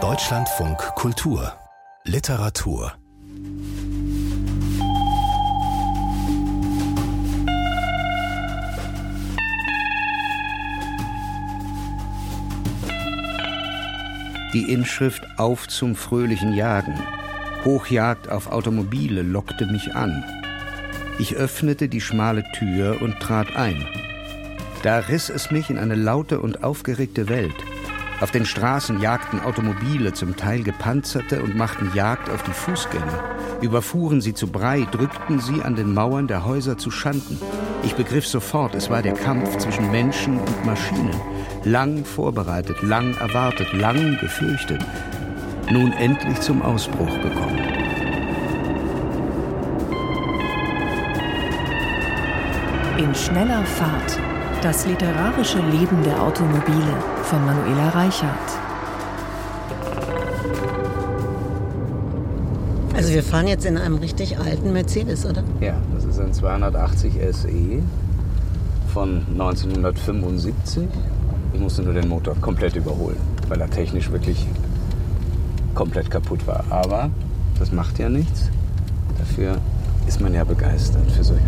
Deutschlandfunk Kultur Literatur Die Inschrift Auf zum fröhlichen Jagen. Hochjagd auf Automobile lockte mich an. Ich öffnete die schmale Tür und trat ein. Da riss es mich in eine laute und aufgeregte Welt. Auf den Straßen jagten Automobile, zum Teil gepanzerte, und machten Jagd auf die Fußgänger. Überfuhren sie zu Brei, drückten sie an den Mauern der Häuser zu Schanden. Ich begriff sofort, es war der Kampf zwischen Menschen und Maschinen. Lang vorbereitet, lang erwartet, lang gefürchtet. Nun endlich zum Ausbruch gekommen. In schneller Fahrt das literarische Leben der Automobile von Manuela Reichert. Also wir fahren jetzt in einem richtig alten Mercedes, oder? Ja, das ist ein 280 SE von 1975. Ich musste nur den Motor komplett überholen, weil er technisch wirklich komplett kaputt war. Aber das macht ja nichts. Dafür ist man ja begeistert für solche.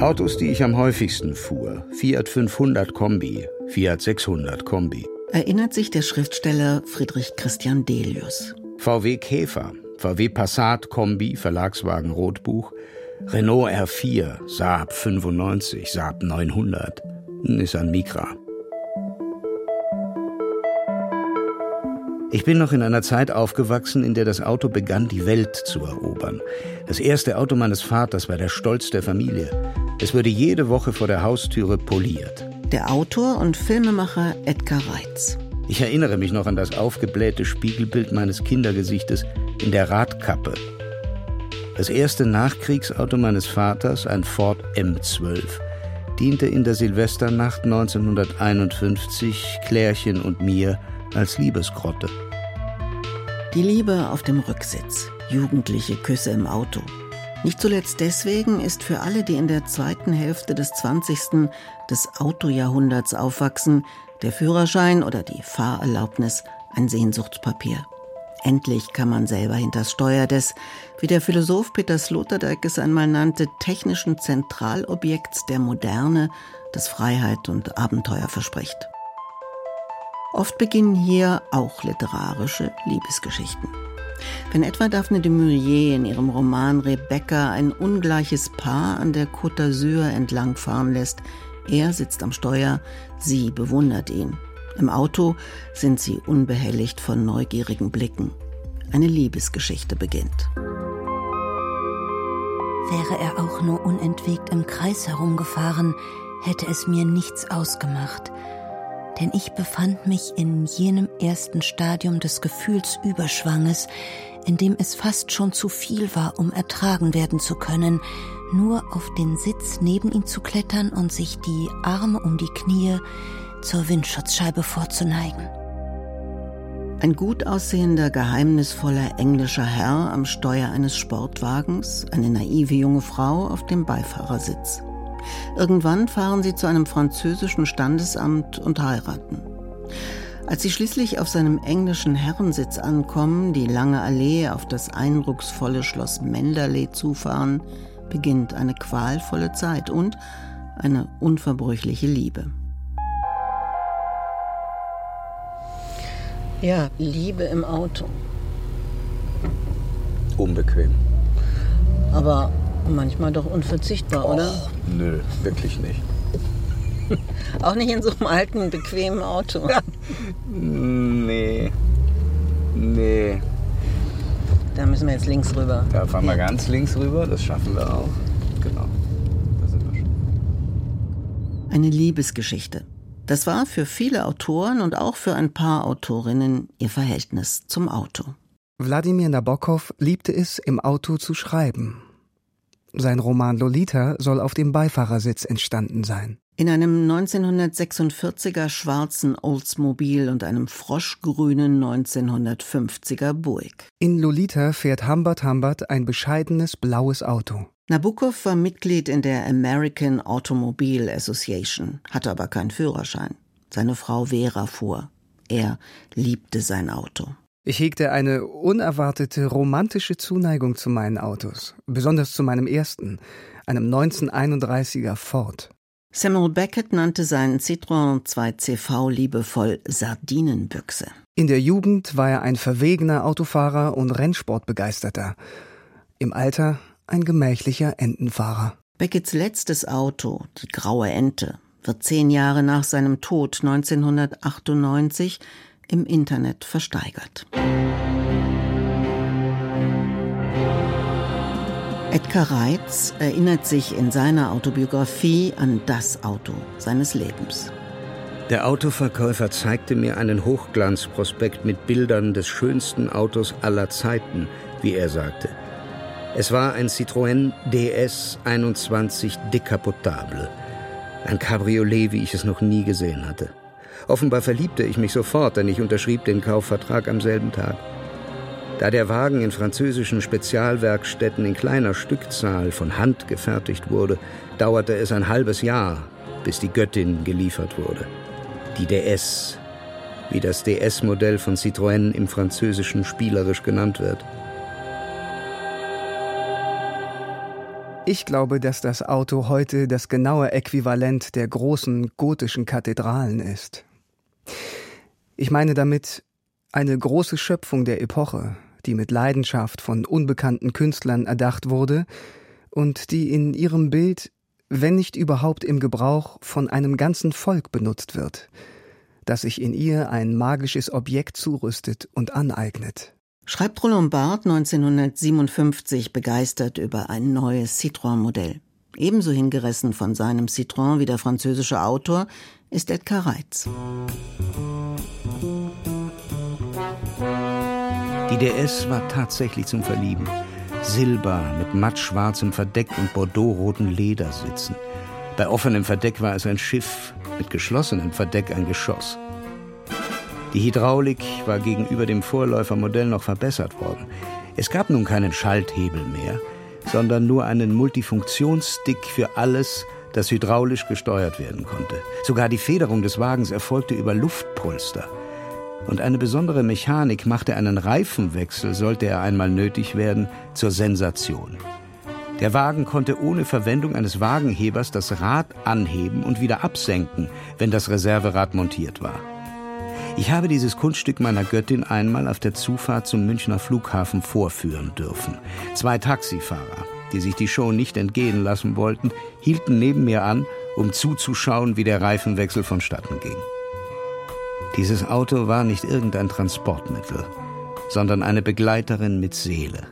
Autos, die ich am häufigsten fuhr. Fiat 500 Kombi, Fiat 600 Kombi. Erinnert sich der Schriftsteller Friedrich Christian Delius. VW Käfer, VW Passat Kombi, Verlagswagen Rotbuch, Renault R4, Saab 95, Saab 900, Nissan Micra. Ich bin noch in einer Zeit aufgewachsen, in der das Auto begann, die Welt zu erobern. Das erste Auto meines Vaters war der Stolz der Familie. Es wurde jede Woche vor der Haustüre poliert. Der Autor und Filmemacher Edgar Reitz. Ich erinnere mich noch an das aufgeblähte Spiegelbild meines Kindergesichtes in der Radkappe. Das erste Nachkriegsauto meines Vaters, ein Ford M12, diente in der Silvesternacht 1951 Klärchen und mir als Liebesgrotte. Die Liebe auf dem Rücksitz, jugendliche Küsse im Auto, nicht zuletzt deswegen ist für alle, die in der zweiten Hälfte des 20. des Autojahrhunderts aufwachsen, der Führerschein oder die Fahrerlaubnis ein Sehnsuchtspapier. Endlich kann man selber hinters Steuer des, wie der Philosoph Peter Sloterdijk es einmal nannte, technischen Zentralobjekts der Moderne, das Freiheit und Abenteuer verspricht. Oft beginnen hier auch literarische Liebesgeschichten. Wenn etwa Daphne de Maurier in ihrem Roman Rebecca ein ungleiches Paar an der Côte d'Azur entlangfahren lässt, er sitzt am Steuer, sie bewundert ihn. Im Auto sind sie unbehelligt von neugierigen Blicken. Eine Liebesgeschichte beginnt. Wäre er auch nur unentwegt im Kreis herumgefahren, hätte es mir nichts ausgemacht denn ich befand mich in jenem ersten Stadium des Gefühlsüberschwanges, in dem es fast schon zu viel war, um ertragen werden zu können, nur auf den Sitz neben ihm zu klettern und sich die Arme um die Knie zur Windschutzscheibe vorzuneigen. Ein gut aussehender, geheimnisvoller englischer Herr am Steuer eines Sportwagens, eine naive junge Frau auf dem Beifahrersitz. Irgendwann fahren sie zu einem französischen Standesamt und heiraten. Als sie schließlich auf seinem englischen Herrensitz ankommen, die lange Allee auf das eindrucksvolle Schloss Menderley zufahren, beginnt eine qualvolle Zeit und eine unverbrüchliche Liebe. Ja, Liebe im Auto. Unbequem. Aber manchmal doch unverzichtbar, Och, oder? Nö, wirklich nicht. Auch nicht in so einem alten, bequemen Auto. nee. Nee. Da müssen wir jetzt links rüber. Da fahren wir ganz links rüber, das schaffen wir auch. Genau. Da sind wir schon. Eine Liebesgeschichte. Das war für viele Autoren und auch für ein paar Autorinnen ihr Verhältnis zum Auto. Wladimir Nabokov liebte es, im Auto zu schreiben. Sein Roman Lolita soll auf dem Beifahrersitz entstanden sein. In einem 1946er schwarzen Oldsmobil und einem froschgrünen 1950er Buick. In Lolita fährt Humbert Humbert ein bescheidenes blaues Auto. Nabokov war Mitglied in der American Automobile Association, hatte aber keinen Führerschein. Seine Frau Vera fuhr. Er liebte sein Auto. Ich hegte eine unerwartete romantische Zuneigung zu meinen Autos, besonders zu meinem ersten, einem 1931er Ford. Samuel Beckett nannte seinen Citroën 2CV liebevoll Sardinenbüchse. In der Jugend war er ein verwegener Autofahrer und Rennsportbegeisterter. Im Alter ein gemächlicher Entenfahrer. Becketts letztes Auto, die Graue Ente, wird zehn Jahre nach seinem Tod 1998 im Internet versteigert. Edgar Reitz erinnert sich in seiner Autobiografie an das Auto seines Lebens. Der Autoverkäufer zeigte mir einen Hochglanzprospekt mit Bildern des schönsten Autos aller Zeiten, wie er sagte. Es war ein Citroën DS 21 Decapotable. Ein Cabriolet, wie ich es noch nie gesehen hatte. Offenbar verliebte ich mich sofort, denn ich unterschrieb den Kaufvertrag am selben Tag. Da der Wagen in französischen Spezialwerkstätten in kleiner Stückzahl von Hand gefertigt wurde, dauerte es ein halbes Jahr, bis die Göttin geliefert wurde. Die DS, wie das DS-Modell von Citroën im Französischen spielerisch genannt wird. Ich glaube, dass das Auto heute das genaue Äquivalent der großen gotischen Kathedralen ist. Ich meine damit eine große Schöpfung der Epoche, die mit Leidenschaft von unbekannten Künstlern erdacht wurde und die in ihrem Bild, wenn nicht überhaupt im Gebrauch, von einem ganzen Volk benutzt wird, das sich in ihr ein magisches Objekt zurüstet und aneignet schreibt Roland Barth 1957 begeistert über ein neues Citroën-Modell. Ebenso hingerissen von seinem Citroën wie der französische Autor ist Edgar Reitz. Die DS war tatsächlich zum Verlieben. Silber mit mattschwarzem Verdeck und bordeauxroten Ledersitzen. Bei offenem Verdeck war es ein Schiff, mit geschlossenem Verdeck ein Geschoss. Die Hydraulik war gegenüber dem Vorläufermodell noch verbessert worden. Es gab nun keinen Schalthebel mehr, sondern nur einen Multifunktionsstick für alles, das hydraulisch gesteuert werden konnte. Sogar die Federung des Wagens erfolgte über Luftpolster. Und eine besondere Mechanik machte einen Reifenwechsel, sollte er einmal nötig werden, zur Sensation. Der Wagen konnte ohne Verwendung eines Wagenhebers das Rad anheben und wieder absenken, wenn das Reserverad montiert war. Ich habe dieses Kunststück meiner Göttin einmal auf der Zufahrt zum Münchner Flughafen vorführen dürfen. Zwei Taxifahrer, die sich die Show nicht entgehen lassen wollten, hielten neben mir an, um zuzuschauen, wie der Reifenwechsel vonstatten ging. Dieses Auto war nicht irgendein Transportmittel, sondern eine Begleiterin mit Seele.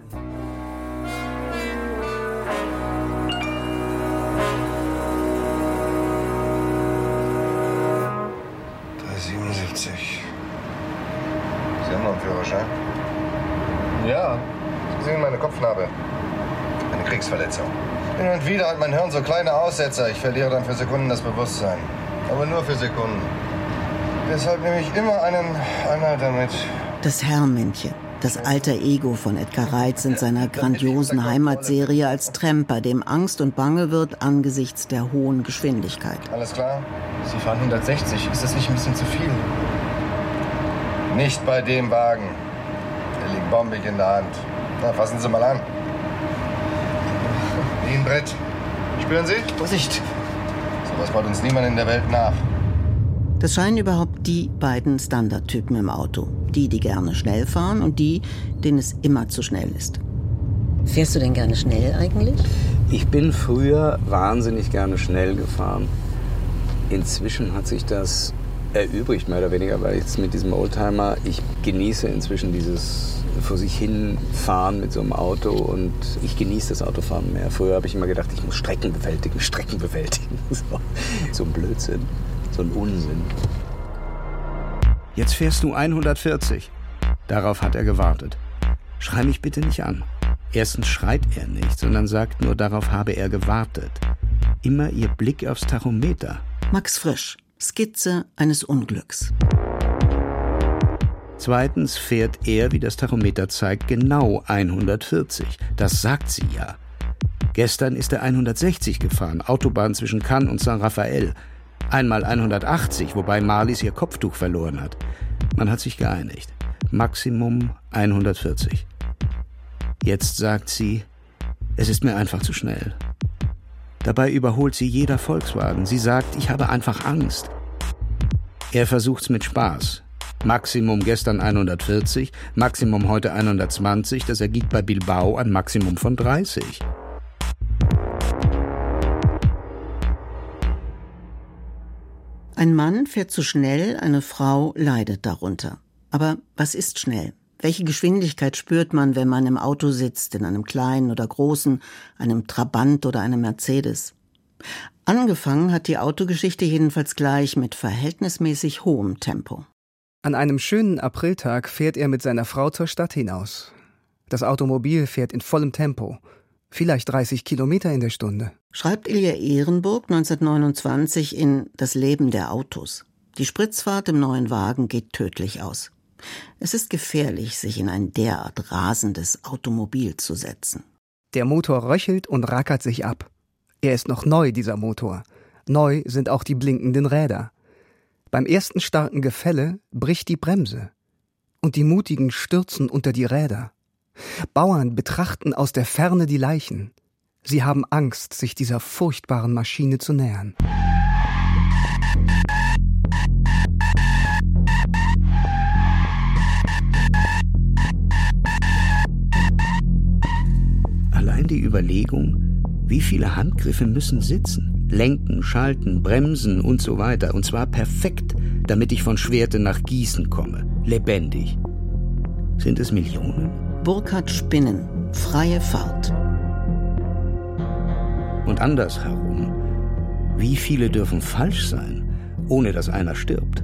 Kriegsverletzung. Hin und wieder hat mein Hirn so kleine Aussetzer. Ich verliere dann für Sekunden das Bewusstsein. Aber nur für Sekunden. Deshalb nehme ich immer einen Anhalter mit. Das Herrmännchen das alter Ego von Edgar Reitz in seiner grandiosen Heimatserie als Tremper, dem Angst und Bange wird angesichts der hohen Geschwindigkeit. Alles klar? Sie fahren 160. Ist das nicht ein bisschen zu viel? Nicht bei dem Wagen. Der liegt bombig in der Hand. Na, fassen Sie mal an. Wie ein Brett. Spüren Sie? Vorsicht! So was baut uns niemand in der Welt nach. Das scheinen überhaupt die beiden Standardtypen im Auto. Die, die gerne schnell fahren und die, denen es immer zu schnell ist. Fährst du denn gerne schnell eigentlich? Ich bin früher wahnsinnig gerne schnell gefahren. Inzwischen hat sich das erübrigt, mehr oder weniger, weil jetzt mit diesem Oldtimer, ich genieße inzwischen dieses vor sich hin fahren mit so einem Auto und ich genieße das Autofahren mehr. Früher habe ich immer gedacht, ich muss Strecken bewältigen, Strecken bewältigen. So, so ein Blödsinn so ein Unsinn. Jetzt fährst du 140. Darauf hat er gewartet. Schrei mich bitte nicht an. Erstens schreit er nicht, sondern sagt nur, darauf habe er gewartet. Immer ihr Blick aufs Tachometer. Max Frisch, Skizze eines Unglücks. Zweitens fährt er, wie das Tachometer zeigt, genau 140. Das sagt sie ja. Gestern ist er 160 gefahren, Autobahn zwischen Cannes und Saint Raphael. Einmal 180, wobei Marlies ihr Kopftuch verloren hat. Man hat sich geeinigt. Maximum 140. Jetzt sagt sie, es ist mir einfach zu schnell. Dabei überholt sie jeder Volkswagen. Sie sagt, ich habe einfach Angst. Er versucht's mit Spaß. Maximum gestern 140, Maximum heute 120, das ergibt bei Bilbao ein Maximum von 30. Ein Mann fährt zu schnell, eine Frau leidet darunter. Aber was ist schnell? Welche Geschwindigkeit spürt man, wenn man im Auto sitzt, in einem kleinen oder großen, einem Trabant oder einem Mercedes? Angefangen hat die Autogeschichte jedenfalls gleich mit verhältnismäßig hohem Tempo. An einem schönen Apriltag fährt er mit seiner Frau zur Stadt hinaus. Das Automobil fährt in vollem Tempo, vielleicht 30 Kilometer in der Stunde. Schreibt Ilja Ehrenburg 1929 in Das Leben der Autos. Die Spritzfahrt im neuen Wagen geht tödlich aus. Es ist gefährlich, sich in ein derart rasendes Automobil zu setzen. Der Motor röchelt und rackert sich ab. Er ist noch neu, dieser Motor. Neu sind auch die blinkenden Räder. Beim ersten starken Gefälle bricht die Bremse. Und die Mutigen stürzen unter die Räder. Bauern betrachten aus der Ferne die Leichen. Sie haben Angst, sich dieser furchtbaren Maschine zu nähern. Allein die Überlegung, wie viele Handgriffe müssen sitzen? Lenken, Schalten, Bremsen und so weiter. Und zwar perfekt, damit ich von Schwerte nach Gießen komme. Lebendig. Sind es Millionen? Burkhard Spinnen. Freie Fahrt. Und andersherum. Wie viele dürfen falsch sein, ohne dass einer stirbt?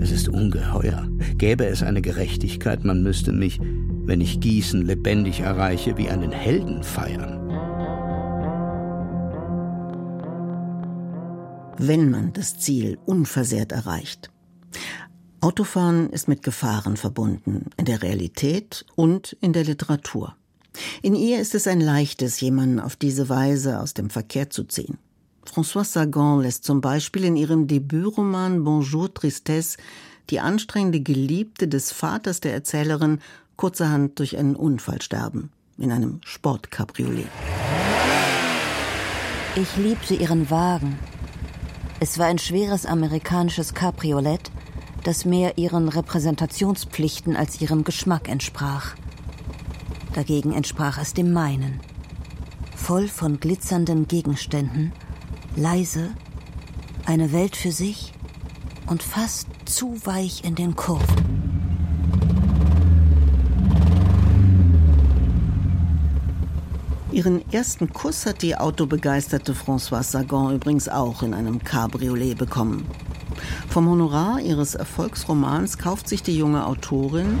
Es ist ungeheuer. Gäbe es eine Gerechtigkeit, man müsste mich, wenn ich Gießen lebendig erreiche, wie einen Helden feiern. Wenn man das Ziel unversehrt erreicht. Autofahren ist mit Gefahren verbunden, in der Realität und in der Literatur. In ihr ist es ein leichtes, jemanden auf diese Weise aus dem Verkehr zu ziehen. Françoise Sagan lässt zum Beispiel in ihrem Debütroman Bonjour Tristesse die anstrengende Geliebte des Vaters der Erzählerin kurzerhand durch einen Unfall sterben, in einem Sportcabriolet. Ich liebte ihren Wagen, es war ein schweres amerikanisches Cabriolet, das mehr ihren Repräsentationspflichten als ihrem Geschmack entsprach. Dagegen entsprach es dem meinen. Voll von glitzernden Gegenständen, leise, eine Welt für sich und fast zu weich in den Kurven. Ihren ersten Kuss hat die autobegeisterte Françoise Sagan übrigens auch in einem Cabriolet bekommen. Vom Honorar ihres Erfolgsromans kauft sich die junge Autorin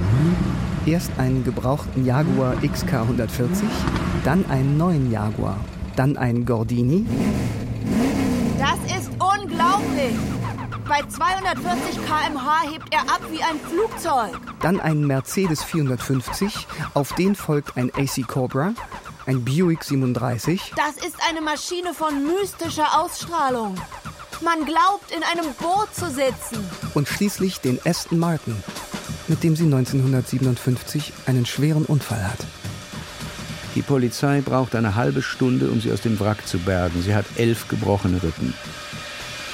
erst einen gebrauchten Jaguar XK 140, dann einen neuen Jaguar, dann einen Gordini. Das ist unglaublich! Bei 240 km/h hebt er ab wie ein Flugzeug. Dann einen Mercedes 450, auf den folgt ein AC Cobra ein Buick 37. Das ist eine Maschine von mystischer Ausstrahlung. Man glaubt, in einem Boot zu sitzen. Und schließlich den Aston Martin, mit dem sie 1957 einen schweren Unfall hat. Die Polizei braucht eine halbe Stunde, um sie aus dem Wrack zu bergen. Sie hat elf gebrochene Rippen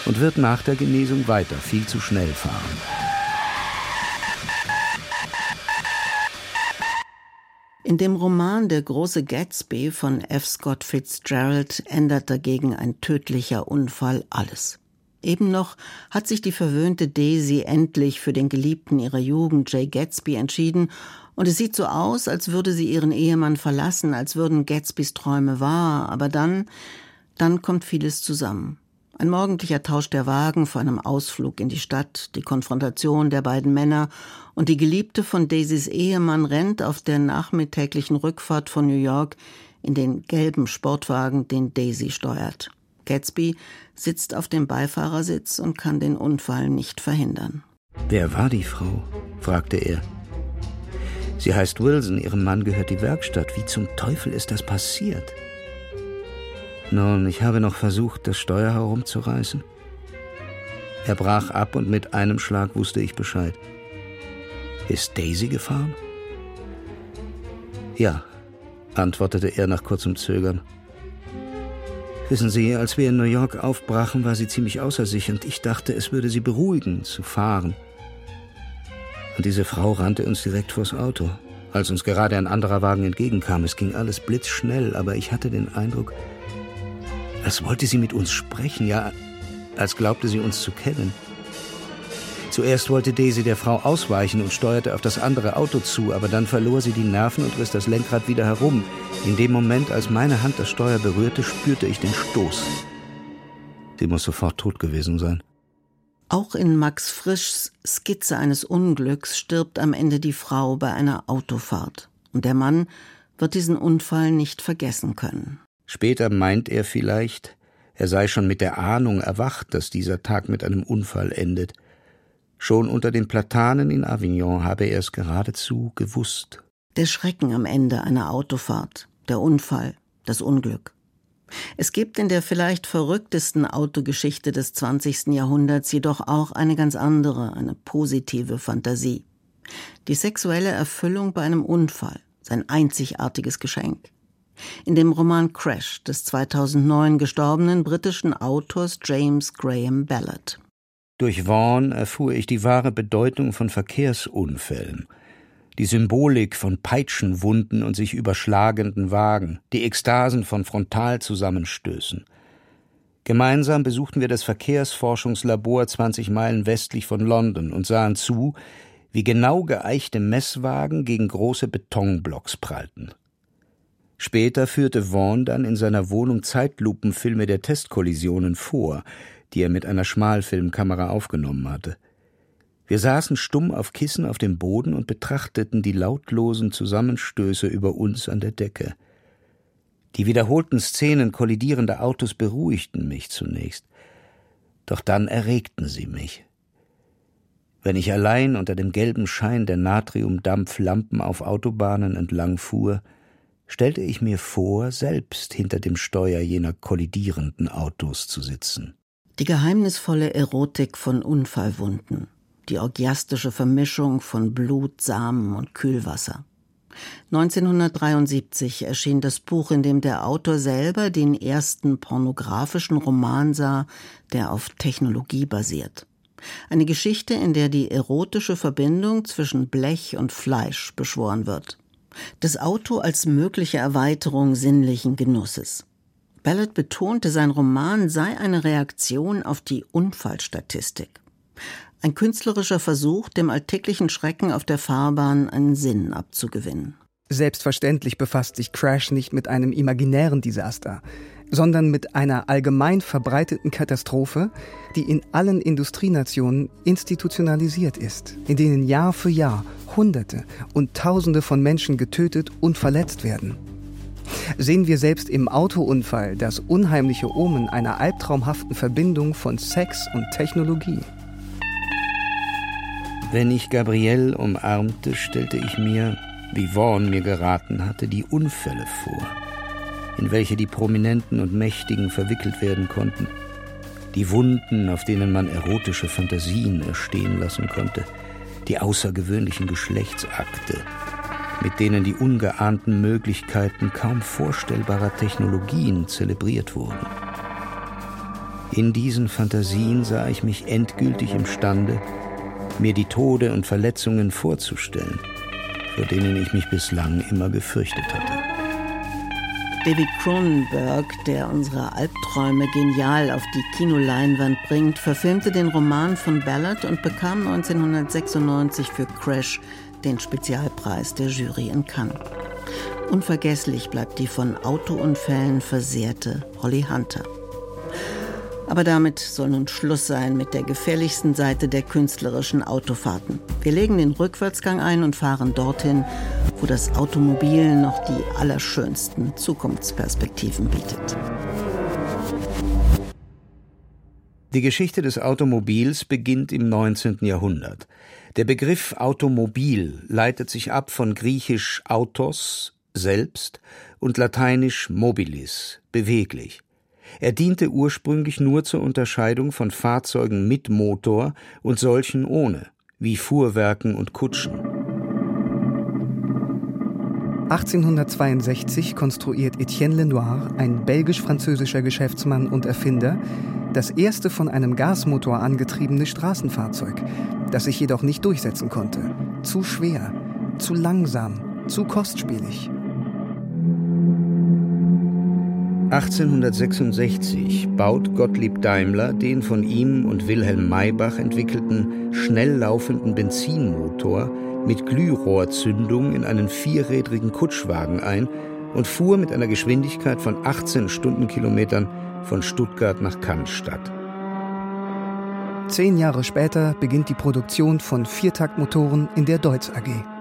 und wird nach der Genesung weiter viel zu schnell fahren. In dem Roman Der große Gatsby von F. Scott Fitzgerald ändert dagegen ein tödlicher Unfall alles. Eben noch hat sich die verwöhnte Daisy endlich für den Geliebten ihrer Jugend, Jay Gatsby, entschieden, und es sieht so aus, als würde sie ihren Ehemann verlassen, als würden Gatsbys Träume wahr, aber dann, dann kommt vieles zusammen. Ein morgendlicher Tausch der Wagen vor einem Ausflug in die Stadt, die Konfrontation der beiden Männer und die Geliebte von Daisys Ehemann rennt auf der nachmittäglichen Rückfahrt von New York in den gelben Sportwagen, den Daisy steuert. Gatsby sitzt auf dem Beifahrersitz und kann den Unfall nicht verhindern. Wer war die Frau? fragte er. Sie heißt Wilson, ihrem Mann gehört die Werkstatt. Wie zum Teufel ist das passiert? Nun, ich habe noch versucht, das Steuer herumzureißen. Er brach ab und mit einem Schlag wusste ich Bescheid. Ist Daisy gefahren? Ja, antwortete er nach kurzem Zögern. Wissen Sie, als wir in New York aufbrachen, war sie ziemlich außer sich und ich dachte, es würde sie beruhigen, zu fahren. Und diese Frau rannte uns direkt vors Auto, als uns gerade ein anderer Wagen entgegenkam. Es ging alles blitzschnell, aber ich hatte den Eindruck, als wollte sie mit uns sprechen, ja, als glaubte sie uns zu kennen. Zuerst wollte Daisy der Frau ausweichen und steuerte auf das andere Auto zu, aber dann verlor sie die Nerven und riss das Lenkrad wieder herum. In dem Moment, als meine Hand das Steuer berührte, spürte ich den Stoß. Sie muss sofort tot gewesen sein. Auch in Max Frischs Skizze eines Unglücks stirbt am Ende die Frau bei einer Autofahrt. Und der Mann wird diesen Unfall nicht vergessen können. Später meint er vielleicht, er sei schon mit der Ahnung erwacht, dass dieser Tag mit einem Unfall endet. Schon unter den Platanen in Avignon habe er es geradezu gewusst. Der Schrecken am Ende einer Autofahrt, der Unfall, das Unglück. Es gibt in der vielleicht verrücktesten Autogeschichte des 20. Jahrhunderts jedoch auch eine ganz andere, eine positive Fantasie. Die sexuelle Erfüllung bei einem Unfall, sein einzigartiges Geschenk. In dem Roman Crash des 2009 gestorbenen britischen Autors James Graham Ballard. Durch Vaughan erfuhr ich die wahre Bedeutung von Verkehrsunfällen, die Symbolik von Peitschenwunden und sich überschlagenden Wagen, die Ekstasen von Frontalzusammenstößen. Gemeinsam besuchten wir das Verkehrsforschungslabor 20 Meilen westlich von London und sahen zu, wie genau geeichte Messwagen gegen große Betonblocks prallten. Später führte Vaughan dann in seiner Wohnung Zeitlupenfilme der Testkollisionen vor, die er mit einer Schmalfilmkamera aufgenommen hatte. Wir saßen stumm auf Kissen auf dem Boden und betrachteten die lautlosen Zusammenstöße über uns an der Decke. Die wiederholten Szenen kollidierender Autos beruhigten mich zunächst, doch dann erregten sie mich. Wenn ich allein unter dem gelben Schein der Natriumdampflampen auf Autobahnen entlang fuhr, stellte ich mir vor, selbst hinter dem Steuer jener kollidierenden Autos zu sitzen. Die geheimnisvolle Erotik von Unfallwunden, die orgiastische Vermischung von Blut, Samen und Kühlwasser. 1973 erschien das Buch, in dem der Autor selber den ersten pornografischen Roman sah, der auf Technologie basiert. Eine Geschichte, in der die erotische Verbindung zwischen Blech und Fleisch beschworen wird. Das Auto als mögliche Erweiterung sinnlichen Genusses. Ballard betonte, sein Roman sei eine Reaktion auf die Unfallstatistik. Ein künstlerischer Versuch, dem alltäglichen Schrecken auf der Fahrbahn einen Sinn abzugewinnen. Selbstverständlich befasst sich Crash nicht mit einem imaginären Desaster, sondern mit einer allgemein verbreiteten Katastrophe, die in allen Industrienationen institutionalisiert ist, in denen Jahr für Jahr Hunderte und Tausende von Menschen getötet und verletzt werden sehen wir selbst im Autounfall das unheimliche Omen einer albtraumhaften Verbindung von Sex und Technologie. Wenn ich Gabrielle umarmte, stellte ich mir, wie Vaughan mir geraten hatte, die Unfälle vor, in welche die Prominenten und Mächtigen verwickelt werden konnten, die Wunden, auf denen man erotische Fantasien erstehen lassen konnte, die außergewöhnlichen Geschlechtsakte, mit denen die ungeahnten Möglichkeiten kaum vorstellbarer Technologien zelebriert wurden. In diesen Fantasien sah ich mich endgültig imstande, mir die Tode und Verletzungen vorzustellen, vor denen ich mich bislang immer gefürchtet hatte. David Cronenberg, der unsere Albträume genial auf die Kinoleinwand bringt, verfilmte den Roman von Ballard und bekam 1996 für Crash den Spezialpreis der Jury in Cannes. Unvergesslich bleibt die von Autounfällen versehrte Holly Hunter. Aber damit soll nun Schluss sein mit der gefährlichsten Seite der künstlerischen Autofahrten. Wir legen den Rückwärtsgang ein und fahren dorthin, wo das Automobil noch die allerschönsten Zukunftsperspektiven bietet. Die Geschichte des Automobils beginnt im 19. Jahrhundert. Der Begriff Automobil leitet sich ab von griechisch autos, selbst, und lateinisch mobilis, beweglich. Er diente ursprünglich nur zur Unterscheidung von Fahrzeugen mit Motor und solchen ohne, wie Fuhrwerken und Kutschen. 1862 konstruiert Etienne Lenoir, ein belgisch-französischer Geschäftsmann und Erfinder, das erste von einem Gasmotor angetriebene Straßenfahrzeug, das sich jedoch nicht durchsetzen konnte. Zu schwer, zu langsam, zu kostspielig. 1866 baut Gottlieb Daimler den von ihm und Wilhelm Maybach entwickelten schnell laufenden Benzinmotor mit Glührohrzündung in einen vierrädrigen Kutschwagen ein und fuhr mit einer Geschwindigkeit von 18 Stundenkilometern von Stuttgart nach Cannstatt. Zehn Jahre später beginnt die Produktion von Viertaktmotoren in der Deutz AG.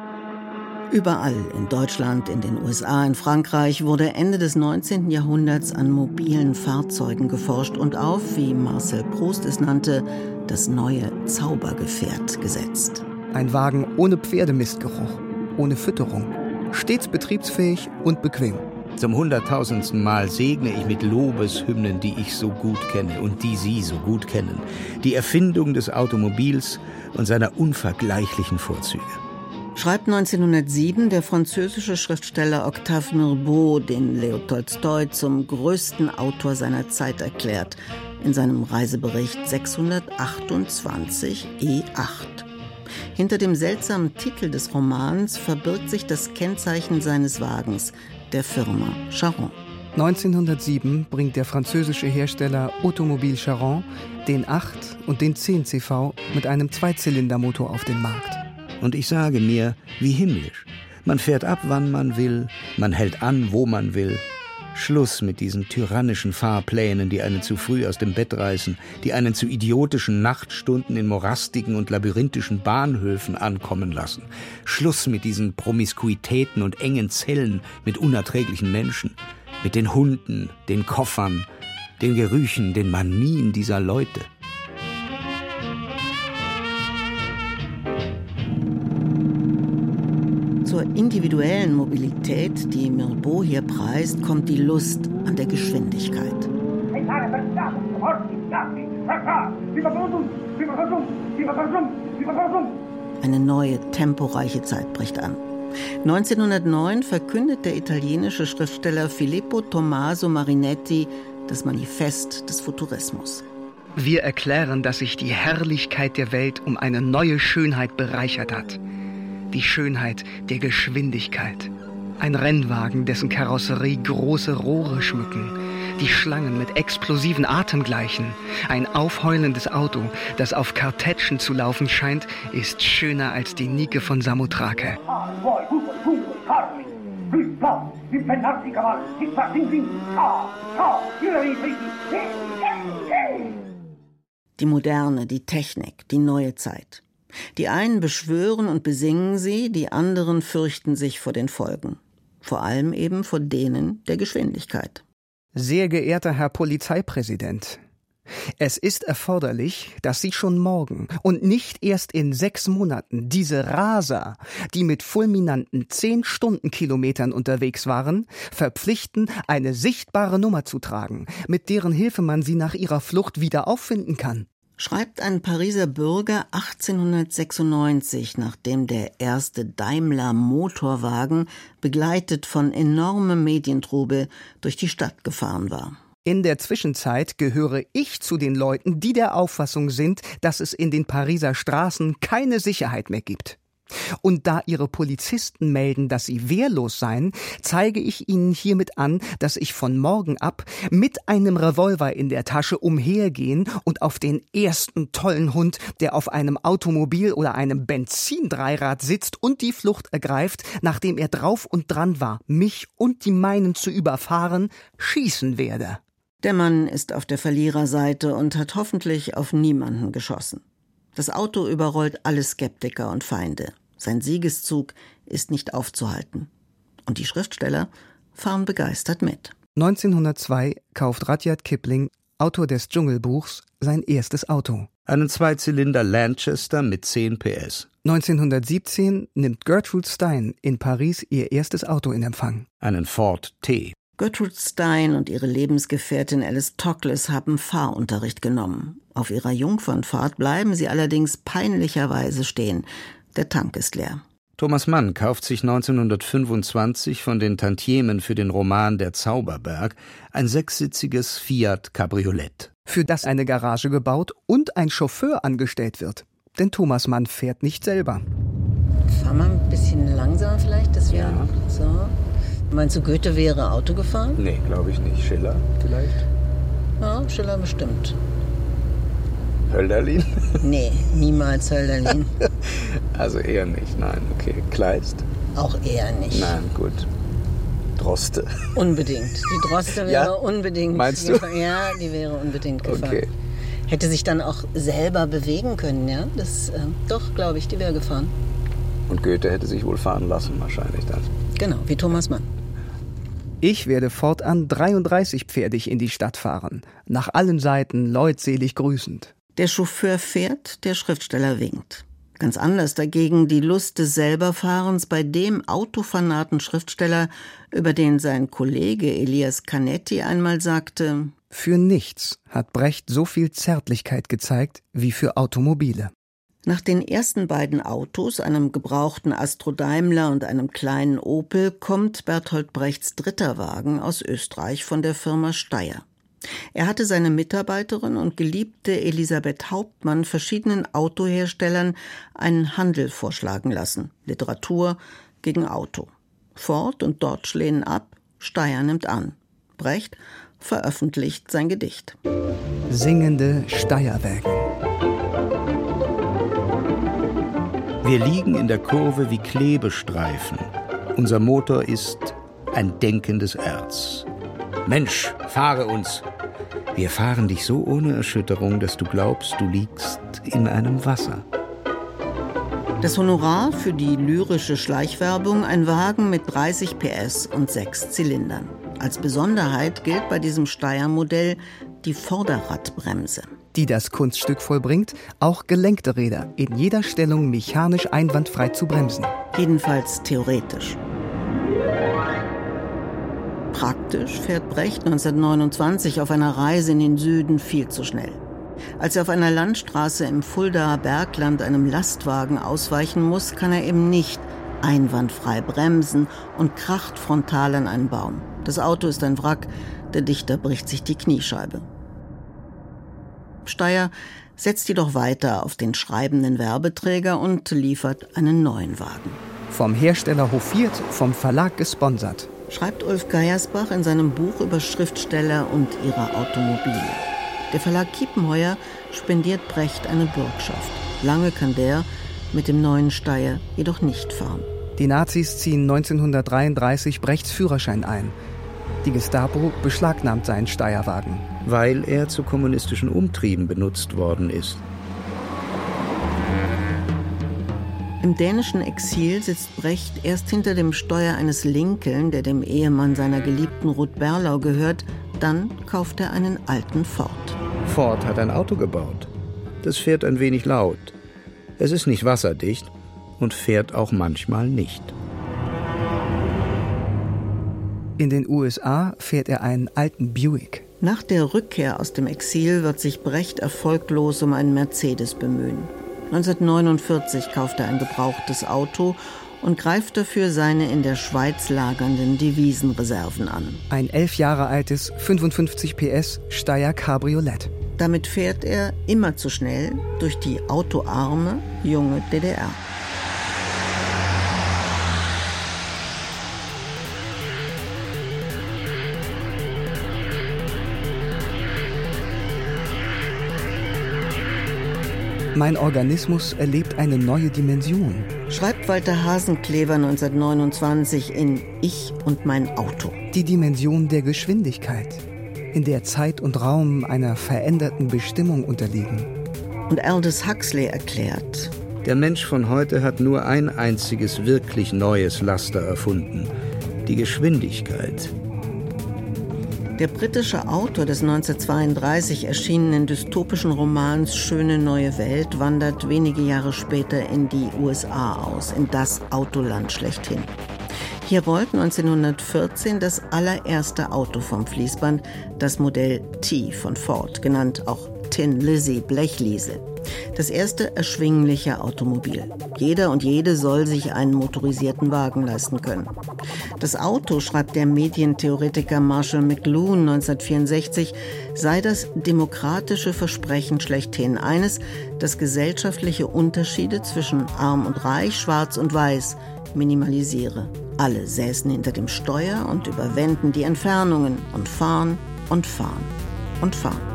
Überall in Deutschland, in den USA, in Frankreich wurde Ende des 19. Jahrhunderts an mobilen Fahrzeugen geforscht und auf, wie Marcel Proust es nannte, das neue Zaubergefährt gesetzt. Ein Wagen ohne Pferdemistgeruch, ohne Fütterung, stets betriebsfähig und bequem. Zum hunderttausendsten Mal segne ich mit Lobeshymnen, die ich so gut kenne und die Sie so gut kennen, die Erfindung des Automobils und seiner unvergleichlichen Vorzüge schreibt 1907 der französische Schriftsteller Octave Mirbeau, den Leo Tolstoi zum größten Autor seiner Zeit erklärt, in seinem Reisebericht 628 E8. Hinter dem seltsamen Titel des Romans verbirgt sich das Kennzeichen seines Wagens, der Firma Charon. 1907 bringt der französische Hersteller Automobile Charon den 8 und den 10 CV mit einem Zweizylindermotor auf den Markt. Und ich sage mir, wie himmlisch. Man fährt ab, wann man will, man hält an, wo man will. Schluss mit diesen tyrannischen Fahrplänen, die einen zu früh aus dem Bett reißen, die einen zu idiotischen Nachtstunden in morastigen und labyrinthischen Bahnhöfen ankommen lassen. Schluss mit diesen Promiskuitäten und engen Zellen mit unerträglichen Menschen, mit den Hunden, den Koffern, den Gerüchen, den Manien dieser Leute. Zur individuellen Mobilität, die Mirbeau hier preist, kommt die Lust an der Geschwindigkeit. Eine neue, temporeiche Zeit bricht an. 1909 verkündet der italienische Schriftsteller Filippo Tommaso Marinetti das Manifest des Futurismus. Wir erklären, dass sich die Herrlichkeit der Welt um eine neue Schönheit bereichert hat die Schönheit der Geschwindigkeit. Ein Rennwagen, dessen Karosserie große Rohre schmücken, die Schlangen mit explosiven Atem gleichen. Ein aufheulendes Auto, das auf Kartätschen zu laufen scheint, ist schöner als die Nike von Samothrake. Die Moderne, die Technik, die neue Zeit. Die einen beschwören und besingen sie, die anderen fürchten sich vor den Folgen. Vor allem eben vor denen der Geschwindigkeit. Sehr geehrter Herr Polizeipräsident, es ist erforderlich, dass Sie schon morgen und nicht erst in sechs Monaten diese Raser, die mit fulminanten zehn Stundenkilometern unterwegs waren, verpflichten, eine sichtbare Nummer zu tragen, mit deren Hilfe man sie nach ihrer Flucht wieder auffinden kann schreibt ein Pariser Bürger 1896, nachdem der erste Daimler Motorwagen, begleitet von enormem Medientrubel, durch die Stadt gefahren war. In der Zwischenzeit gehöre ich zu den Leuten, die der Auffassung sind, dass es in den Pariser Straßen keine Sicherheit mehr gibt. Und da Ihre Polizisten melden, dass Sie wehrlos seien, zeige ich Ihnen hiermit an, dass ich von morgen ab mit einem Revolver in der Tasche umhergehen und auf den ersten tollen Hund, der auf einem Automobil oder einem Benzindreirad sitzt und die Flucht ergreift, nachdem er drauf und dran war, mich und die meinen zu überfahren, schießen werde. Der Mann ist auf der Verliererseite und hat hoffentlich auf niemanden geschossen. Das Auto überrollt alle Skeptiker und Feinde. Sein Siegeszug ist nicht aufzuhalten. Und die Schriftsteller fahren begeistert mit. 1902 kauft Rudyard Kipling, Autor des Dschungelbuchs, sein erstes Auto. Einen Zweizylinder Lanchester mit 10 PS. 1917 nimmt Gertrude Stein in Paris ihr erstes Auto in Empfang. Einen Ford T. Gertrude Stein und ihre Lebensgefährtin Alice Tokles haben Fahrunterricht genommen. Auf ihrer Jungfernfahrt bleiben sie allerdings peinlicherweise stehen. Der Tank ist leer. Thomas Mann kauft sich 1925 von den Tantiemen für den Roman Der Zauberberg ein sechssitziges Fiat Cabriolet. Für das eine Garage gebaut und ein Chauffeur angestellt wird. Denn Thomas Mann fährt nicht selber. Fahr mal ein bisschen langsamer vielleicht, das wäre ja. so. Meinst du, Goethe wäre Auto gefahren? Nee, glaube ich nicht. Schiller vielleicht? Ja, Schiller bestimmt. Hölderlin? Nee, niemals Hölderlin. also eher nicht, nein. Okay, Kleist? Auch eher nicht. Nein, gut. Droste. Unbedingt. Die Droste wäre ja? unbedingt. Meinst du? Ja, die wäre unbedingt gefahren. Okay. Hätte sich dann auch selber bewegen können, ja? Das, äh, doch, glaube ich, die wäre gefahren. Und Goethe hätte sich wohl fahren lassen, wahrscheinlich dann. Genau, wie Thomas Mann. Ich werde fortan 33 pferdig in die Stadt fahren, nach allen Seiten leutselig grüßend. Der Chauffeur fährt, der Schriftsteller winkt. Ganz anders dagegen die Lust des Selberfahrens bei dem autofanaten Schriftsteller, über den sein Kollege Elias Canetti einmal sagte, Für nichts hat Brecht so viel Zärtlichkeit gezeigt wie für Automobile. Nach den ersten beiden Autos, einem gebrauchten Astro Daimler und einem kleinen Opel, kommt Bertolt Brechts dritter Wagen aus Österreich von der Firma Steyr. Er hatte seine Mitarbeiterin und Geliebte Elisabeth Hauptmann verschiedenen Autoherstellern einen Handel vorschlagen lassen. Literatur gegen Auto. Ford und Dodge lehnen ab, Steyer nimmt an. Brecht veröffentlicht sein Gedicht. Singende Steierwägen. Wir liegen in der Kurve wie Klebestreifen. Unser Motor ist ein denkendes Erz. Mensch, fahre uns. Wir fahren dich so ohne Erschütterung, dass du glaubst, du liegst in einem Wasser. Das Honorar für die lyrische Schleichwerbung ein Wagen mit 30 PS und sechs Zylindern. Als Besonderheit gilt bei diesem Steyr-Modell die Vorderradbremse. Die das Kunststück vollbringt, auch gelenkte Räder in jeder Stellung mechanisch einwandfrei zu bremsen. Jedenfalls theoretisch. Praktisch fährt Brecht 1929 auf einer Reise in den Süden viel zu schnell. Als er auf einer Landstraße im Fuldaer Bergland einem Lastwagen ausweichen muss, kann er eben nicht einwandfrei bremsen und kracht frontal an einen Baum. Das Auto ist ein Wrack, der Dichter bricht sich die Kniescheibe. Steyer setzt jedoch weiter auf den schreibenden Werbeträger und liefert einen neuen Wagen. Vom Hersteller hofiert, vom Verlag gesponsert schreibt Ulf Geiersbach in seinem Buch über Schriftsteller und ihre Automobile. Der Verlag Kiepenheuer spendiert Brecht eine Bürgschaft. Lange kann der mit dem neuen Steier jedoch nicht fahren. Die Nazis ziehen 1933 Brechts Führerschein ein. Die Gestapo beschlagnahmt seinen Steierwagen. Weil er zu kommunistischen Umtrieben benutzt worden ist. Im dänischen Exil sitzt Brecht erst hinter dem Steuer eines Lincoln, der dem Ehemann seiner geliebten Ruth Berlau gehört, dann kauft er einen alten Ford. Ford hat ein Auto gebaut. Das fährt ein wenig laut. Es ist nicht wasserdicht und fährt auch manchmal nicht. In den USA fährt er einen alten Buick. Nach der Rückkehr aus dem Exil wird sich Brecht erfolglos um einen Mercedes bemühen. 1949 kauft er ein gebrauchtes Auto und greift dafür seine in der Schweiz lagernden Devisenreserven an. Ein elf Jahre altes 55 PS Steyr Cabriolet. Damit fährt er immer zu schnell durch die autoarme junge DDR. Mein Organismus erlebt eine neue Dimension. Schreibt Walter Hasenkleber 1929 in Ich und mein Auto. Die Dimension der Geschwindigkeit, in der Zeit und Raum einer veränderten Bestimmung unterliegen. Und Aldous Huxley erklärt, der Mensch von heute hat nur ein einziges wirklich neues Laster erfunden, die Geschwindigkeit. Der britische Autor des 1932 erschienenen dystopischen Romans Schöne neue Welt wandert wenige Jahre später in die USA aus, in das Autoland schlechthin. Hier rollt 1914 das allererste Auto vom Fließband, das Modell T von Ford, genannt auch Tin Lizzie Blechliese. Das erste erschwingliche Automobil. Jeder und jede soll sich einen motorisierten Wagen leisten können. Das Auto, schreibt der Medientheoretiker Marshall McLuhan 1964, sei das demokratische Versprechen schlechthin. Eines, das gesellschaftliche Unterschiede zwischen arm und reich, schwarz und weiß minimalisiere. Alle säßen hinter dem Steuer und überwenden die Entfernungen und fahren und fahren und fahren.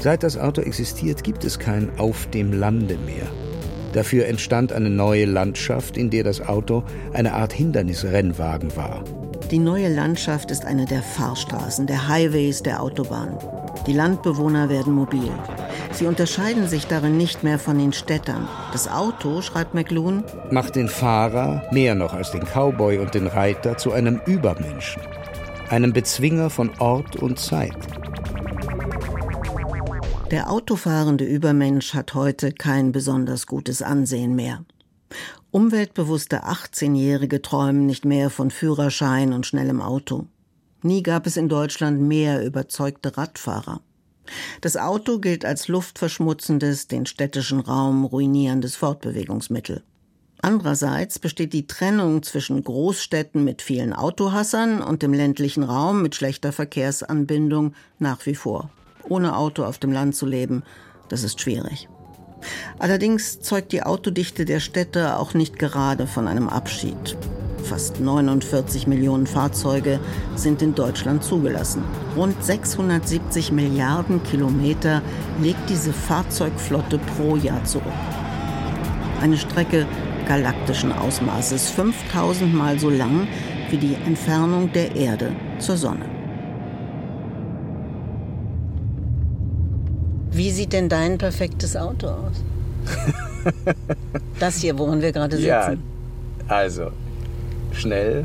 Seit das Auto existiert, gibt es kein Auf dem Lande mehr. Dafür entstand eine neue Landschaft, in der das Auto eine Art Hindernisrennwagen war. Die neue Landschaft ist eine der Fahrstraßen, der Highways, der Autobahn. Die Landbewohner werden mobil. Sie unterscheiden sich darin nicht mehr von den Städtern. Das Auto, schreibt McLuhan, macht den Fahrer, mehr noch als den Cowboy und den Reiter, zu einem Übermenschen, einem Bezwinger von Ort und Zeit. Der autofahrende Übermensch hat heute kein besonders gutes Ansehen mehr. Umweltbewusste 18-Jährige träumen nicht mehr von Führerschein und schnellem Auto. Nie gab es in Deutschland mehr überzeugte Radfahrer. Das Auto gilt als luftverschmutzendes, den städtischen Raum ruinierendes Fortbewegungsmittel. Andererseits besteht die Trennung zwischen Großstädten mit vielen Autohassern und dem ländlichen Raum mit schlechter Verkehrsanbindung nach wie vor ohne Auto auf dem Land zu leben, das ist schwierig. Allerdings zeugt die Autodichte der Städte auch nicht gerade von einem Abschied. Fast 49 Millionen Fahrzeuge sind in Deutschland zugelassen. Rund 670 Milliarden Kilometer legt diese Fahrzeugflotte pro Jahr zurück. Eine Strecke galaktischen Ausmaßes, 5000 Mal so lang wie die Entfernung der Erde zur Sonne. Wie sieht denn dein perfektes Auto aus? das hier, worin wir gerade sitzen. Ja, also schnell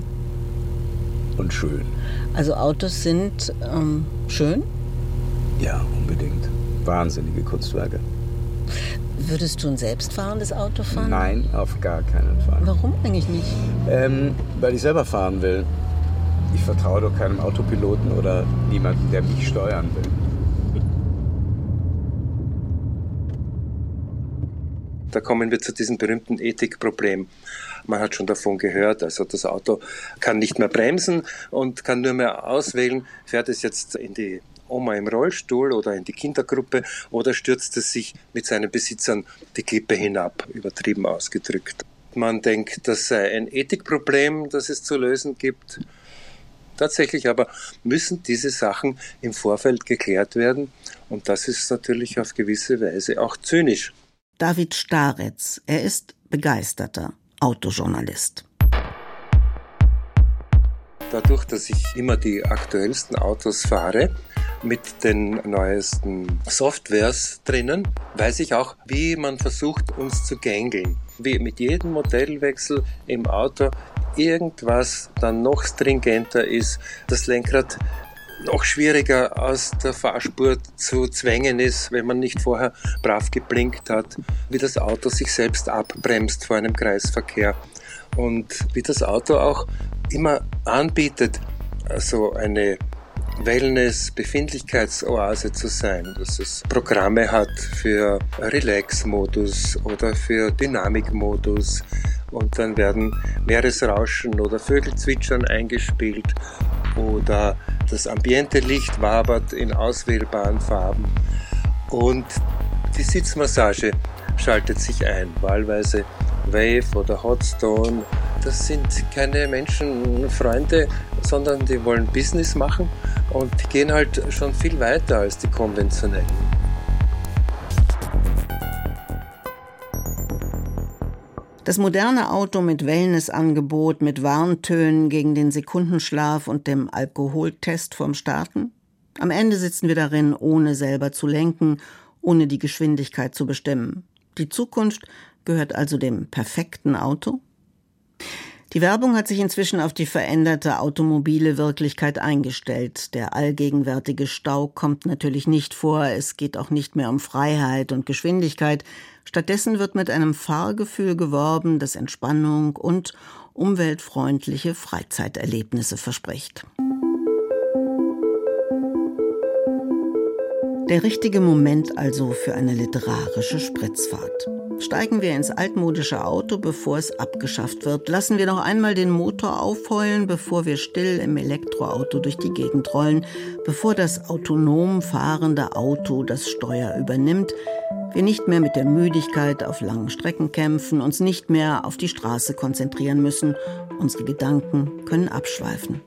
und schön. Also Autos sind ähm, schön? Ja, unbedingt. Wahnsinnige Kunstwerke. Würdest du ein selbstfahrendes Auto fahren? Nein, auf gar keinen Fall. Warum eigentlich nicht? Ähm, weil ich selber fahren will. Ich vertraue doch keinem Autopiloten oder niemandem, der mich steuern will. Da kommen wir zu diesem berühmten Ethikproblem. Man hat schon davon gehört, also das Auto kann nicht mehr bremsen und kann nur mehr auswählen, fährt es jetzt in die Oma im Rollstuhl oder in die Kindergruppe oder stürzt es sich mit seinen Besitzern die Klippe hinab, übertrieben ausgedrückt. Man denkt, das sei ein Ethikproblem, das es zu lösen gibt. Tatsächlich aber müssen diese Sachen im Vorfeld geklärt werden und das ist natürlich auf gewisse Weise auch zynisch. David Staretz. Er ist begeisterter Autojournalist. Dadurch, dass ich immer die aktuellsten Autos fahre, mit den neuesten Softwares drinnen, weiß ich auch, wie man versucht, uns zu gängeln. Wie mit jedem Modellwechsel im Auto irgendwas dann noch stringenter ist, das Lenkrad noch schwieriger aus der Fahrspur zu zwängen ist, wenn man nicht vorher brav geblinkt hat, wie das Auto sich selbst abbremst vor einem Kreisverkehr und wie das Auto auch immer anbietet, so eine Wellness-Befindlichkeitsoase zu sein, dass es Programme hat für Relax-Modus oder für Dynamik-Modus und dann werden Meeresrauschen oder Vögelzwitschern eingespielt oder das ambiente Licht wabert in auswählbaren Farben und die Sitzmassage schaltet sich ein, wahlweise Wave oder Hotstone. Das sind keine Menschenfreunde, sondern die wollen Business machen und die gehen halt schon viel weiter als die konventionellen. Das moderne Auto mit Wellnessangebot, mit Warntönen gegen den Sekundenschlaf und dem Alkoholtest vorm Starten? Am Ende sitzen wir darin, ohne selber zu lenken, ohne die Geschwindigkeit zu bestimmen. Die Zukunft gehört also dem perfekten Auto? Die Werbung hat sich inzwischen auf die veränderte automobile Wirklichkeit eingestellt. Der allgegenwärtige Stau kommt natürlich nicht vor, es geht auch nicht mehr um Freiheit und Geschwindigkeit. Stattdessen wird mit einem Fahrgefühl geworben, das Entspannung und umweltfreundliche Freizeiterlebnisse verspricht. Der richtige Moment also für eine literarische Spritzfahrt. Steigen wir ins altmodische Auto, bevor es abgeschafft wird. Lassen wir noch einmal den Motor aufheulen, bevor wir still im Elektroauto durch die Gegend rollen, bevor das autonom fahrende Auto das Steuer übernimmt, wir nicht mehr mit der Müdigkeit auf langen Strecken kämpfen, uns nicht mehr auf die Straße konzentrieren müssen, unsere Gedanken können abschweifen.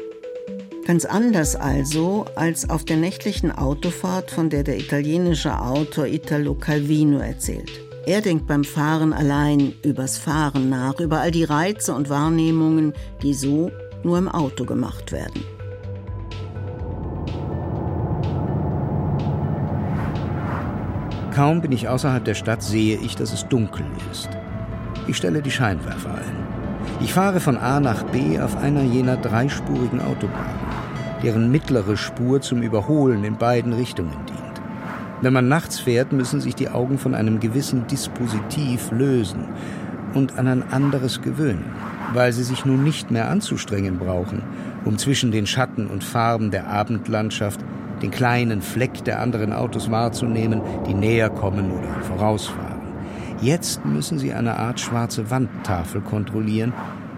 Ganz anders also als auf der nächtlichen Autofahrt, von der der italienische Autor Italo Calvino erzählt. Er denkt beim Fahren allein übers Fahren nach, über all die Reize und Wahrnehmungen, die so nur im Auto gemacht werden. Kaum bin ich außerhalb der Stadt, sehe ich, dass es dunkel ist. Ich stelle die Scheinwerfer ein. Ich fahre von A nach B auf einer jener dreispurigen Autobahnen, deren mittlere Spur zum Überholen in beiden Richtungen dient. Wenn man nachts fährt, müssen sich die Augen von einem gewissen Dispositiv lösen und an ein anderes gewöhnen, weil sie sich nun nicht mehr anzustrengen brauchen, um zwischen den Schatten und Farben der Abendlandschaft den kleinen Fleck der anderen Autos wahrzunehmen, die näher kommen oder vorausfahren. Jetzt müssen sie eine Art schwarze Wandtafel kontrollieren,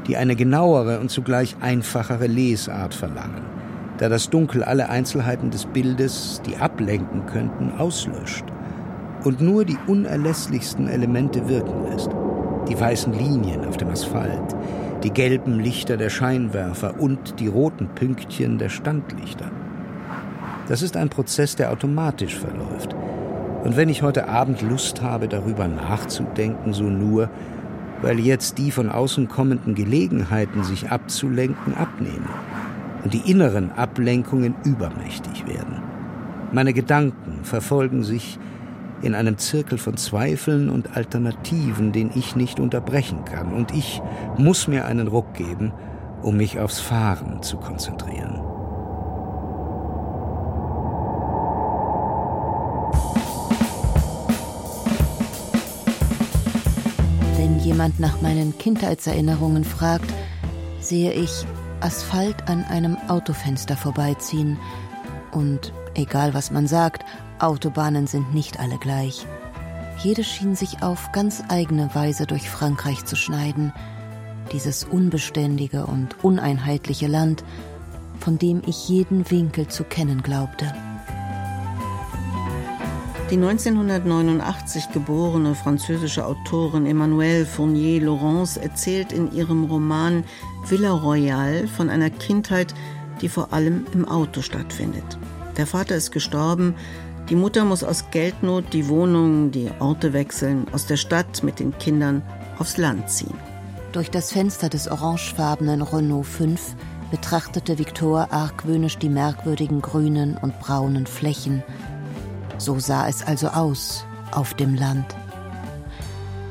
die eine genauere und zugleich einfachere Lesart verlangen da das Dunkel alle Einzelheiten des Bildes, die ablenken könnten, auslöscht und nur die unerlässlichsten Elemente wirken lässt. Die weißen Linien auf dem Asphalt, die gelben Lichter der Scheinwerfer und die roten Pünktchen der Standlichter. Das ist ein Prozess, der automatisch verläuft. Und wenn ich heute Abend Lust habe, darüber nachzudenken, so nur, weil jetzt die von außen kommenden Gelegenheiten, sich abzulenken, abnehmen und die inneren Ablenkungen übermächtig werden. Meine Gedanken verfolgen sich in einem Zirkel von Zweifeln und Alternativen, den ich nicht unterbrechen kann, und ich muss mir einen Ruck geben, um mich aufs Fahren zu konzentrieren. Wenn jemand nach meinen Kindheitserinnerungen fragt, sehe ich Asphalt an einem Autofenster vorbeiziehen. Und egal was man sagt, Autobahnen sind nicht alle gleich. Jede schien sich auf ganz eigene Weise durch Frankreich zu schneiden, dieses unbeständige und uneinheitliche Land, von dem ich jeden Winkel zu kennen glaubte. Die 1989 geborene französische Autorin Emmanuelle Fournier-Laurence erzählt in ihrem Roman Villa Royale von einer Kindheit, die vor allem im Auto stattfindet. Der Vater ist gestorben, die Mutter muss aus Geldnot die Wohnung, die Orte wechseln, aus der Stadt mit den Kindern aufs Land ziehen. Durch das Fenster des orangefarbenen Renault 5 betrachtete Victor argwöhnisch die merkwürdigen grünen und braunen Flächen. So sah es also aus auf dem Land.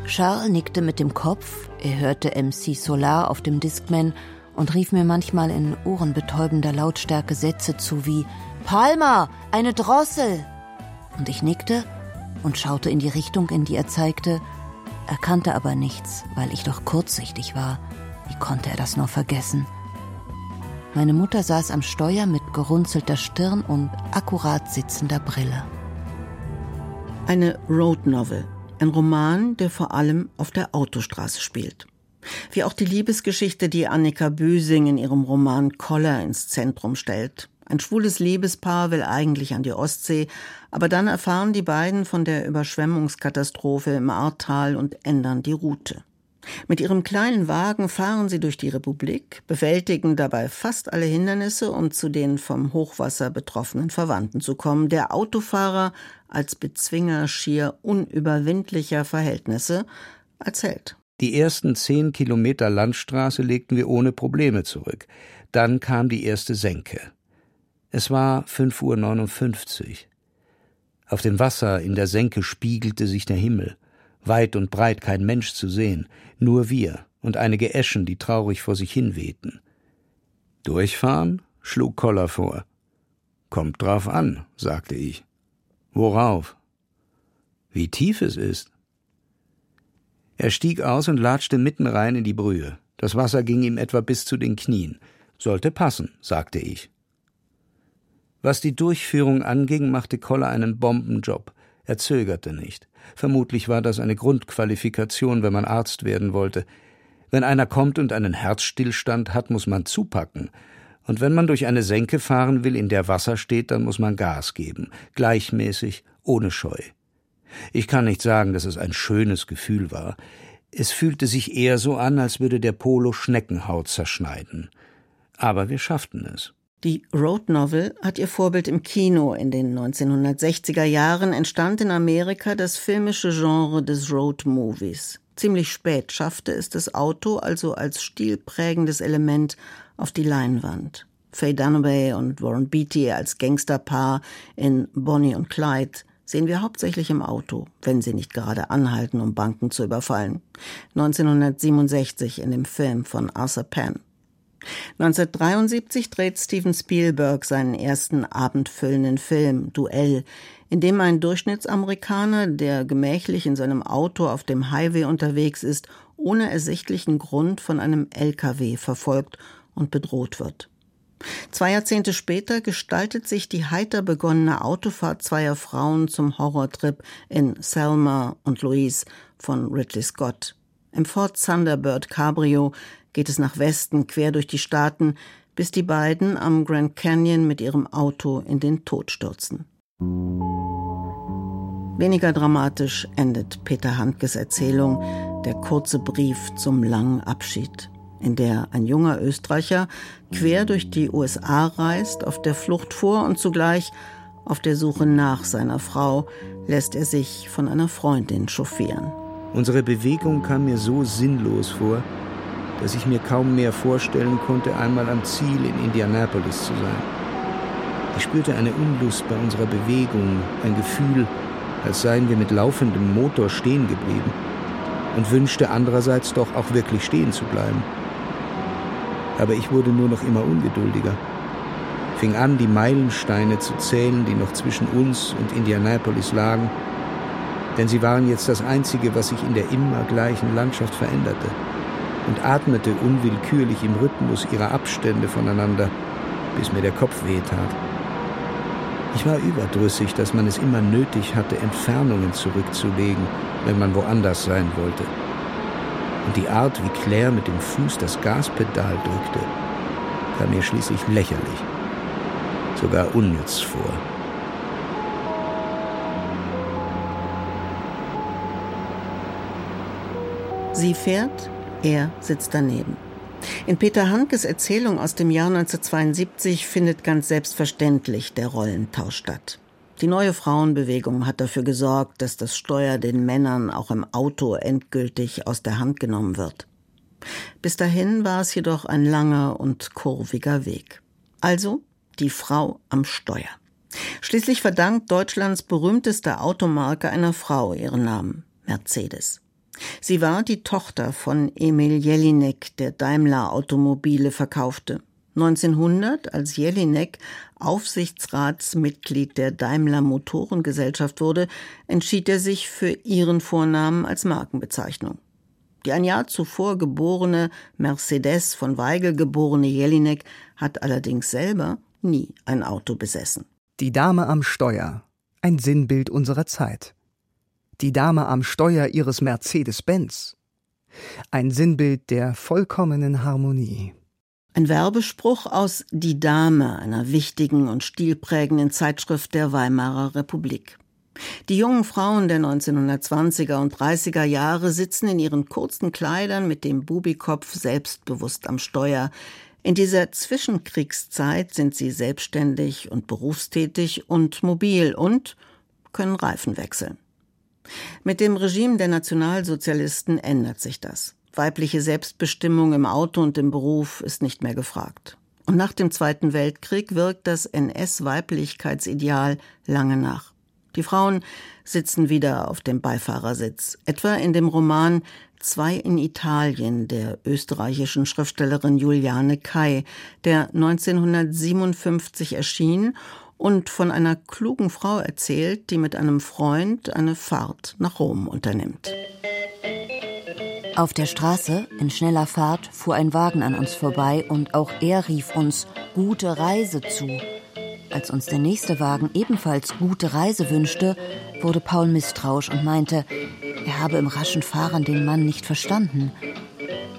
Charles nickte mit dem Kopf, er hörte MC Solar auf dem Discman und rief mir manchmal in ohrenbetäubender Lautstärke Sätze zu wie Palmer, eine Drossel. Und ich nickte und schaute in die Richtung, in die er zeigte, erkannte aber nichts, weil ich doch kurzsichtig war. Wie konnte er das nur vergessen? Meine Mutter saß am Steuer mit gerunzelter Stirn und akkurat sitzender Brille. Eine Road Novel ein Roman, der vor allem auf der Autostraße spielt. Wie auch die Liebesgeschichte, die Annika Büsing in ihrem Roman Koller ins Zentrum stellt. Ein schwules Liebespaar will eigentlich an die Ostsee, aber dann erfahren die beiden von der Überschwemmungskatastrophe im Ahrtal und ändern die Route. Mit ihrem kleinen Wagen fahren sie durch die Republik, bewältigen dabei fast alle Hindernisse, um zu den vom Hochwasser betroffenen Verwandten zu kommen. Der Autofahrer als Bezwinger schier unüberwindlicher Verhältnisse Held. Die ersten zehn Kilometer Landstraße legten wir ohne Probleme zurück. Dann kam die erste Senke. Es war 5.59 Uhr. Auf dem Wasser in der Senke spiegelte sich der Himmel. Weit und breit kein Mensch zu sehen, nur wir und einige Eschen, die traurig vor sich hin wehten. Durchfahren? schlug Koller vor. Kommt drauf an, sagte ich. Worauf? Wie tief es ist. Er stieg aus und latschte mitten rein in die Brühe. Das Wasser ging ihm etwa bis zu den Knien. Sollte passen, sagte ich. Was die Durchführung anging, machte Koller einen Bombenjob. Er zögerte nicht. Vermutlich war das eine Grundqualifikation, wenn man Arzt werden wollte. Wenn einer kommt und einen Herzstillstand hat, muss man zupacken. Und wenn man durch eine Senke fahren will, in der Wasser steht, dann muss man Gas geben. Gleichmäßig, ohne Scheu. Ich kann nicht sagen, dass es ein schönes Gefühl war. Es fühlte sich eher so an, als würde der Polo Schneckenhaut zerschneiden. Aber wir schafften es. Die Road Novel hat ihr Vorbild im Kino. In den 1960er Jahren entstand in Amerika das filmische Genre des Road Movies. Ziemlich spät schaffte es das Auto also als stilprägendes Element auf die Leinwand. Faye Dunaway und Warren Beatty als Gangsterpaar in Bonnie und Clyde sehen wir hauptsächlich im Auto, wenn sie nicht gerade anhalten, um Banken zu überfallen. 1967 in dem Film von Arthur Penn. 1973 dreht Steven Spielberg seinen ersten abendfüllenden Film Duell, in dem ein Durchschnittsamerikaner, der gemächlich in seinem Auto auf dem Highway unterwegs ist, ohne ersichtlichen Grund von einem LKW verfolgt und bedroht wird. Zwei Jahrzehnte später gestaltet sich die heiter begonnene Autofahrt zweier Frauen zum Horrortrip in Selma und Louise von Ridley Scott. Im Ford Thunderbird Cabrio geht es nach Westen quer durch die Staaten, bis die beiden am Grand Canyon mit ihrem Auto in den Tod stürzen. Weniger dramatisch endet Peter Handkes Erzählung Der kurze Brief zum langen Abschied in der ein junger Österreicher quer durch die USA reist, auf der Flucht vor und zugleich auf der Suche nach seiner Frau, lässt er sich von einer Freundin chauffieren. Unsere Bewegung kam mir so sinnlos vor, dass ich mir kaum mehr vorstellen konnte, einmal am Ziel in Indianapolis zu sein. Ich spürte eine Unlust bei unserer Bewegung, ein Gefühl, als seien wir mit laufendem Motor stehen geblieben und wünschte andererseits doch auch wirklich stehen zu bleiben aber ich wurde nur noch immer ungeduldiger. Fing an, die Meilensteine zu zählen, die noch zwischen uns und Indianapolis lagen, denn sie waren jetzt das Einzige, was sich in der immer gleichen Landschaft veränderte, und atmete unwillkürlich im Rhythmus ihrer Abstände voneinander, bis mir der Kopf wehtat. Ich war überdrüssig, dass man es immer nötig hatte, Entfernungen zurückzulegen, wenn man woanders sein wollte und die Art, wie Claire mit dem Fuß das Gaspedal drückte, kam mir schließlich lächerlich, sogar unnütz vor. Sie fährt, er sitzt daneben. In Peter Handkes Erzählung aus dem Jahr 1972 findet ganz selbstverständlich der Rollentausch statt. Die neue Frauenbewegung hat dafür gesorgt, dass das Steuer den Männern auch im Auto endgültig aus der Hand genommen wird. Bis dahin war es jedoch ein langer und kurviger Weg. Also die Frau am Steuer. Schließlich verdankt Deutschlands berühmteste Automarke einer Frau ihren Namen, Mercedes. Sie war die Tochter von Emil Jelinek, der Daimler Automobile verkaufte. 1900, als Jelinek Aufsichtsratsmitglied der Daimler Motorengesellschaft wurde, entschied er sich für ihren Vornamen als Markenbezeichnung. Die ein Jahr zuvor geborene Mercedes von Weigel geborene Jelinek hat allerdings selber nie ein Auto besessen. Die Dame am Steuer, ein Sinnbild unserer Zeit. Die Dame am Steuer ihres Mercedes-Benz, ein Sinnbild der vollkommenen Harmonie. Ein Werbespruch aus Die Dame, einer wichtigen und stilprägenden Zeitschrift der Weimarer Republik. Die jungen Frauen der 1920er und 30er Jahre sitzen in ihren kurzen Kleidern mit dem Bubikopf selbstbewusst am Steuer. In dieser Zwischenkriegszeit sind sie selbstständig und berufstätig und mobil und können Reifen wechseln. Mit dem Regime der Nationalsozialisten ändert sich das. Weibliche Selbstbestimmung im Auto und im Beruf ist nicht mehr gefragt. Und nach dem Zweiten Weltkrieg wirkt das NS-Weiblichkeitsideal lange nach. Die Frauen sitzen wieder auf dem Beifahrersitz, etwa in dem Roman Zwei in Italien der österreichischen Schriftstellerin Juliane Kai, der 1957 erschien und von einer klugen Frau erzählt, die mit einem Freund eine Fahrt nach Rom unternimmt. Auf der Straße, in schneller Fahrt, fuhr ein Wagen an uns vorbei und auch er rief uns Gute Reise zu. Als uns der nächste Wagen ebenfalls gute Reise wünschte, wurde Paul misstrauisch und meinte, er habe im raschen Fahren den Mann nicht verstanden.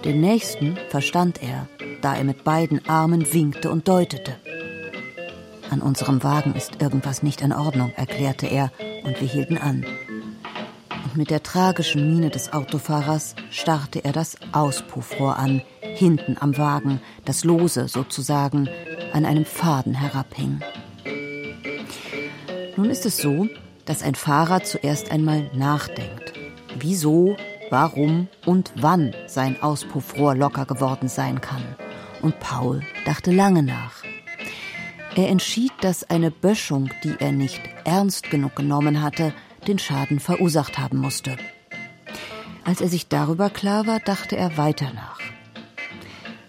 Den nächsten verstand er, da er mit beiden Armen winkte und deutete. An unserem Wagen ist irgendwas nicht in Ordnung, erklärte er, und wir hielten an. Und mit der tragischen Miene des Autofahrers starrte er das Auspuffrohr an, hinten am Wagen, das lose sozusagen an einem Faden herabhing. Nun ist es so, dass ein Fahrer zuerst einmal nachdenkt. Wieso, warum und wann sein Auspuffrohr locker geworden sein kann. Und Paul dachte lange nach. Er entschied, dass eine Böschung, die er nicht ernst genug genommen hatte, den Schaden verursacht haben musste. Als er sich darüber klar war, dachte er weiter nach.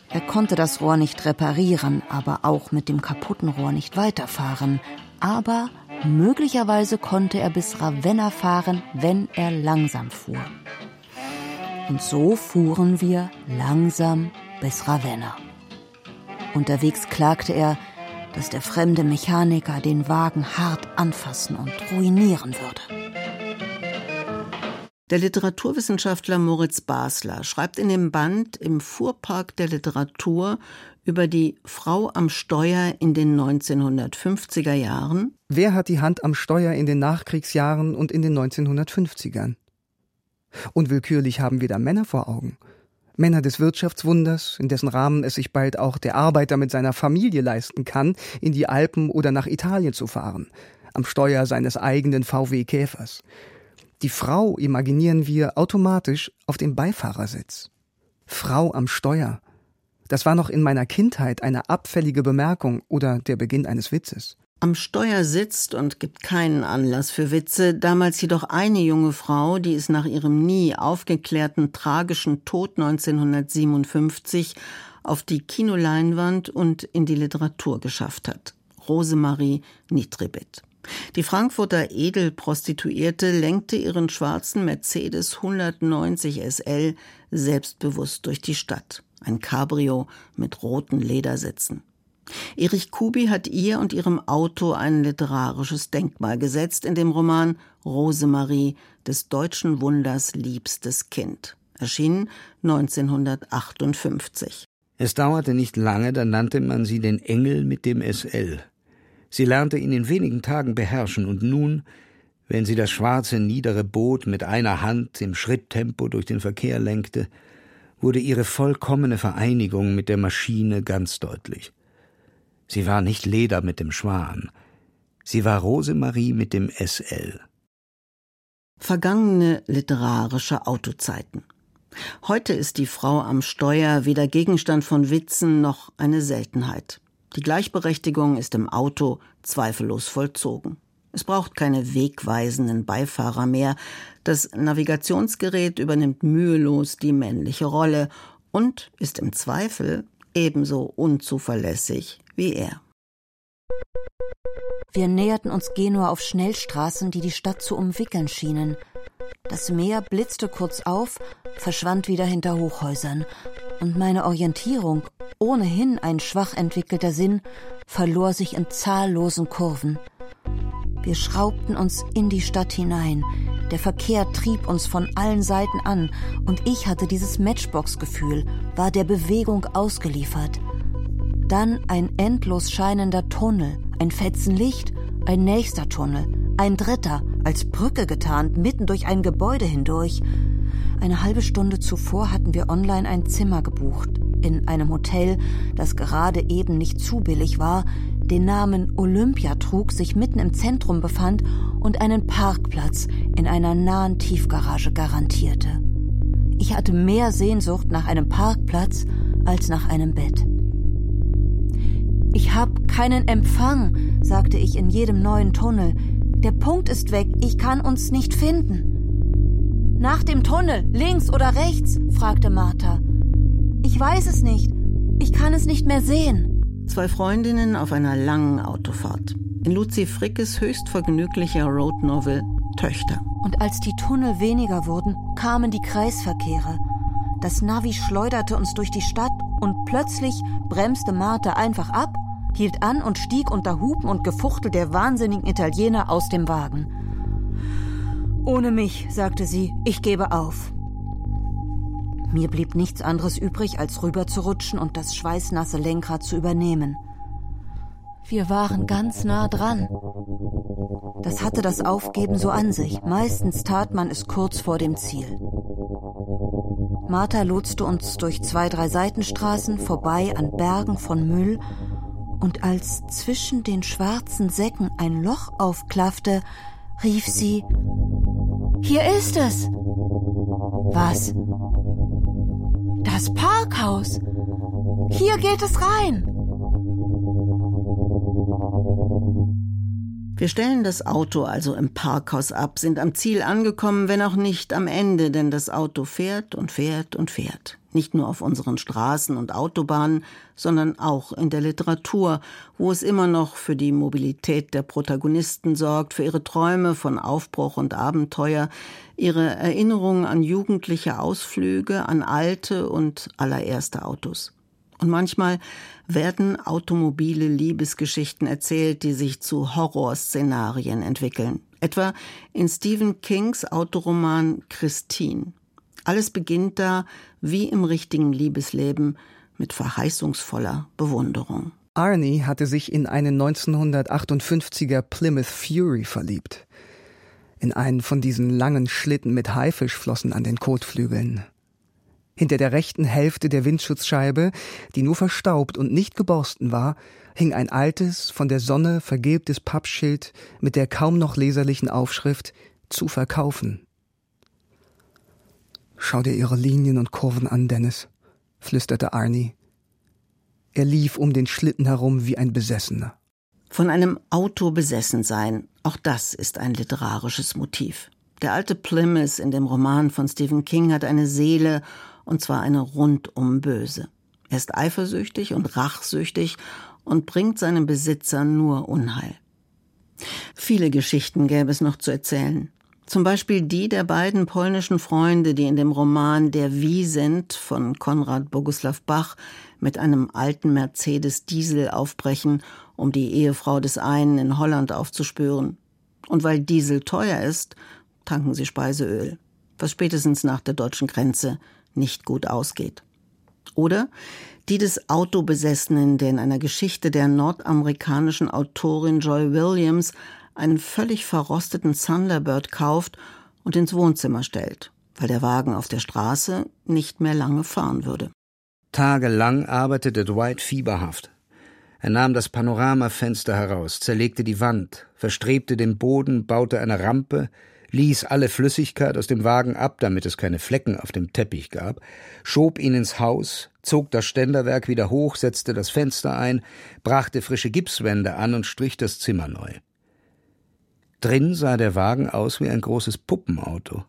Er konnte das Rohr nicht reparieren, aber auch mit dem kaputten Rohr nicht weiterfahren. Aber Möglicherweise konnte er bis Ravenna fahren, wenn er langsam fuhr. Und so fuhren wir langsam bis Ravenna. Unterwegs klagte er, dass der fremde Mechaniker den Wagen hart anfassen und ruinieren würde. Der Literaturwissenschaftler Moritz Basler schreibt in dem Band Im Fuhrpark der Literatur über die Frau am Steuer in den 1950er Jahren. Wer hat die Hand am Steuer in den Nachkriegsjahren und in den 1950ern? Unwillkürlich haben wir da Männer vor Augen. Männer des Wirtschaftswunders, in dessen Rahmen es sich bald auch der Arbeiter mit seiner Familie leisten kann, in die Alpen oder nach Italien zu fahren, am Steuer seines eigenen VW Käfers. Die Frau imaginieren wir automatisch auf dem Beifahrersitz. Frau am Steuer. Das war noch in meiner Kindheit eine abfällige Bemerkung oder der Beginn eines Witzes. Am Steuer sitzt und gibt keinen Anlass für Witze, damals jedoch eine junge Frau, die es nach ihrem nie aufgeklärten tragischen Tod 1957 auf die Kinoleinwand und in die Literatur geschafft hat. Rosemarie Nitribet. Die Frankfurter Edelprostituierte lenkte ihren schwarzen Mercedes 190 SL selbstbewusst durch die Stadt. Ein Cabrio mit roten Ledersitzen. Erich Kubi hat ihr und ihrem Auto ein literarisches Denkmal gesetzt in dem Roman Rosemarie des deutschen Wunders liebstes Kind, erschienen 1958. Es dauerte nicht lange, dann nannte man sie den Engel mit dem SL. Sie lernte ihn in wenigen Tagen beherrschen, und nun, wenn sie das schwarze, niedere Boot mit einer Hand im Schritttempo durch den Verkehr lenkte, wurde ihre vollkommene Vereinigung mit der Maschine ganz deutlich. Sie war nicht Leder mit dem Schwan, sie war Rosemarie mit dem SL. Vergangene literarische Autozeiten. Heute ist die Frau am Steuer weder Gegenstand von Witzen noch eine Seltenheit. Die Gleichberechtigung ist im Auto zweifellos vollzogen. Es braucht keine wegweisenden Beifahrer mehr. Das Navigationsgerät übernimmt mühelos die männliche Rolle und ist im Zweifel ebenso unzuverlässig wie er. Wir näherten uns Genua auf Schnellstraßen, die die Stadt zu umwickeln schienen. Das Meer blitzte kurz auf, verschwand wieder hinter Hochhäusern, und meine Orientierung, ohnehin ein schwach entwickelter Sinn, verlor sich in zahllosen Kurven. Wir schraubten uns in die Stadt hinein. Der Verkehr trieb uns von allen Seiten an, und ich hatte dieses Matchbox-Gefühl, war der Bewegung ausgeliefert. Dann ein endlos scheinender Tunnel, ein Fetzen Licht, ein nächster Tunnel, ein dritter, als Brücke getarnt, mitten durch ein Gebäude hindurch. Eine halbe Stunde zuvor hatten wir online ein Zimmer gebucht, in einem Hotel, das gerade eben nicht zu billig war, den Namen Olympia trug, sich mitten im Zentrum befand und einen Parkplatz in einer nahen Tiefgarage garantierte. Ich hatte mehr Sehnsucht nach einem Parkplatz als nach einem Bett. Ich hab keinen Empfang, sagte ich in jedem neuen Tunnel. Der Punkt ist weg, ich kann uns nicht finden. Nach dem Tunnel, links oder rechts? fragte Martha. Ich weiß es nicht. Ich kann es nicht mehr sehen. Zwei Freundinnen auf einer langen Autofahrt. In Luzi Frickes höchst vergnüglicher Roadnovel Töchter. Und als die Tunnel weniger wurden, kamen die Kreisverkehre. Das Navi schleuderte uns durch die Stadt und plötzlich bremste Martha einfach ab, hielt an und stieg unter Hupen und Gefuchtel der wahnsinnigen Italiener aus dem Wagen. Ohne mich, sagte sie, ich gebe auf. Mir blieb nichts anderes übrig, als rüberzurutschen und das schweißnasse Lenkrad zu übernehmen. Wir waren ganz nah dran. Das hatte das Aufgeben so an sich. Meistens tat man es kurz vor dem Ziel. Martha lotste uns durch zwei, drei Seitenstraßen vorbei an Bergen von Müll, und als zwischen den schwarzen Säcken ein Loch aufklaffte, rief sie Hier ist es. Was? Das Parkhaus. Hier geht es rein. Wir stellen das Auto also im Parkhaus ab, sind am Ziel angekommen, wenn auch nicht am Ende, denn das Auto fährt und fährt und fährt. Nicht nur auf unseren Straßen und Autobahnen, sondern auch in der Literatur, wo es immer noch für die Mobilität der Protagonisten sorgt, für ihre Träume von Aufbruch und Abenteuer, ihre Erinnerungen an jugendliche Ausflüge, an alte und allererste Autos. Und manchmal werden automobile Liebesgeschichten erzählt, die sich zu Horrorszenarien entwickeln. Etwa in Stephen Kings Autoroman Christine. Alles beginnt da, wie im richtigen Liebesleben, mit verheißungsvoller Bewunderung. Arnie hatte sich in einen 1958er Plymouth Fury verliebt. In einen von diesen langen Schlitten mit Haifischflossen an den Kotflügeln. Hinter der rechten Hälfte der Windschutzscheibe, die nur verstaubt und nicht geborsten war, hing ein altes, von der Sonne vergilbtes Pappschild mit der kaum noch leserlichen Aufschrift zu verkaufen. Schau dir ihre Linien und Kurven an, Dennis, flüsterte Arnie. Er lief um den Schlitten herum wie ein Besessener. Von einem Auto besessen sein, auch das ist ein literarisches Motiv. Der alte Plymouth in dem Roman von Stephen King hat eine Seele und zwar eine rundum böse. Er ist eifersüchtig und rachsüchtig und bringt seinem Besitzer nur Unheil. Viele Geschichten gäbe es noch zu erzählen. Zum Beispiel die der beiden polnischen Freunde, die in dem Roman Der Wiesent von Konrad Boguslav Bach mit einem alten Mercedes Diesel aufbrechen, um die Ehefrau des einen in Holland aufzuspüren. Und weil Diesel teuer ist, tanken sie Speiseöl, was spätestens nach der deutschen Grenze nicht gut ausgeht. Oder die des Autobesessenen, der in einer Geschichte der nordamerikanischen Autorin Joy Williams einen völlig verrosteten Thunderbird kauft und ins Wohnzimmer stellt, weil der Wagen auf der Straße nicht mehr lange fahren würde. Tagelang arbeitete Dwight fieberhaft. Er nahm das Panoramafenster heraus, zerlegte die Wand, verstrebte den Boden, baute eine Rampe, ließ alle Flüssigkeit aus dem Wagen ab, damit es keine Flecken auf dem Teppich gab, schob ihn ins Haus, zog das Ständerwerk wieder hoch, setzte das Fenster ein, brachte frische Gipswände an und strich das Zimmer neu. Drin sah der Wagen aus wie ein großes Puppenauto.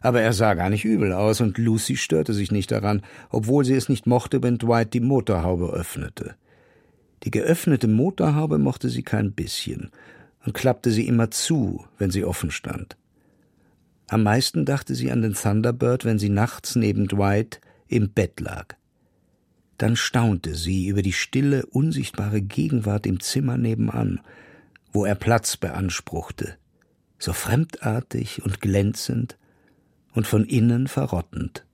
Aber er sah gar nicht übel aus, und Lucy störte sich nicht daran, obwohl sie es nicht mochte, wenn Dwight die Motorhaube öffnete. Die geöffnete Motorhaube mochte sie kein bisschen und klappte sie immer zu, wenn sie offen stand. Am meisten dachte sie an den Thunderbird, wenn sie nachts neben Dwight im Bett lag. Dann staunte sie über die stille, unsichtbare Gegenwart im Zimmer nebenan, wo er Platz beanspruchte, so fremdartig und glänzend und von innen verrottend.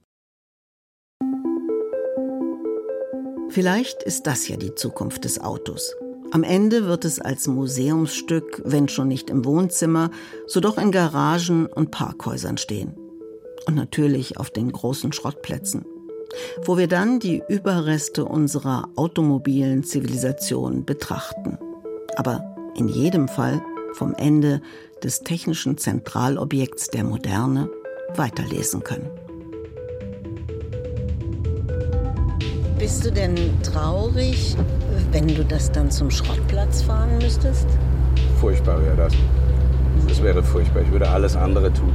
Vielleicht ist das ja die Zukunft des Autos. Am Ende wird es als Museumsstück, wenn schon nicht im Wohnzimmer, so doch in Garagen und Parkhäusern stehen. Und natürlich auf den großen Schrottplätzen, wo wir dann die Überreste unserer automobilen Zivilisation betrachten. Aber in jedem Fall vom Ende des technischen Zentralobjekts der Moderne weiterlesen können. Bist du denn traurig, wenn du das dann zum Schrottplatz fahren müsstest? Furchtbar wäre das. Das wäre furchtbar. Ich würde alles andere tun.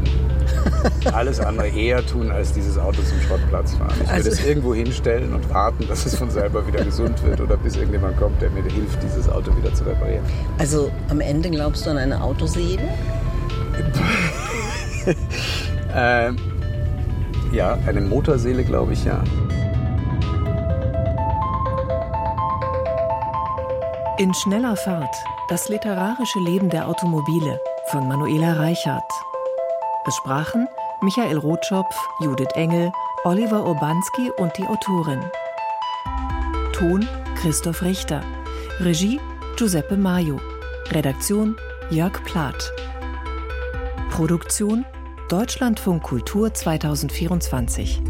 alles andere eher tun, als dieses Auto zum Schrottplatz fahren. Ich würde also, es irgendwo hinstellen und warten, dass es von selber wieder gesund wird oder bis irgendjemand kommt, der mir hilft, dieses Auto wieder zu reparieren. Also am Ende glaubst du an eine Autoseele? ähm, ja, eine Motorseele glaube ich ja. In schneller Fahrt das literarische Leben der Automobile von Manuela Reichert. Es sprachen Michael Rotschopf, Judith Engel, Oliver Urbanski und die Autorin. Ton Christoph Richter. Regie Giuseppe Maio. Redaktion Jörg Plath. Produktion Deutschlandfunk Kultur 2024.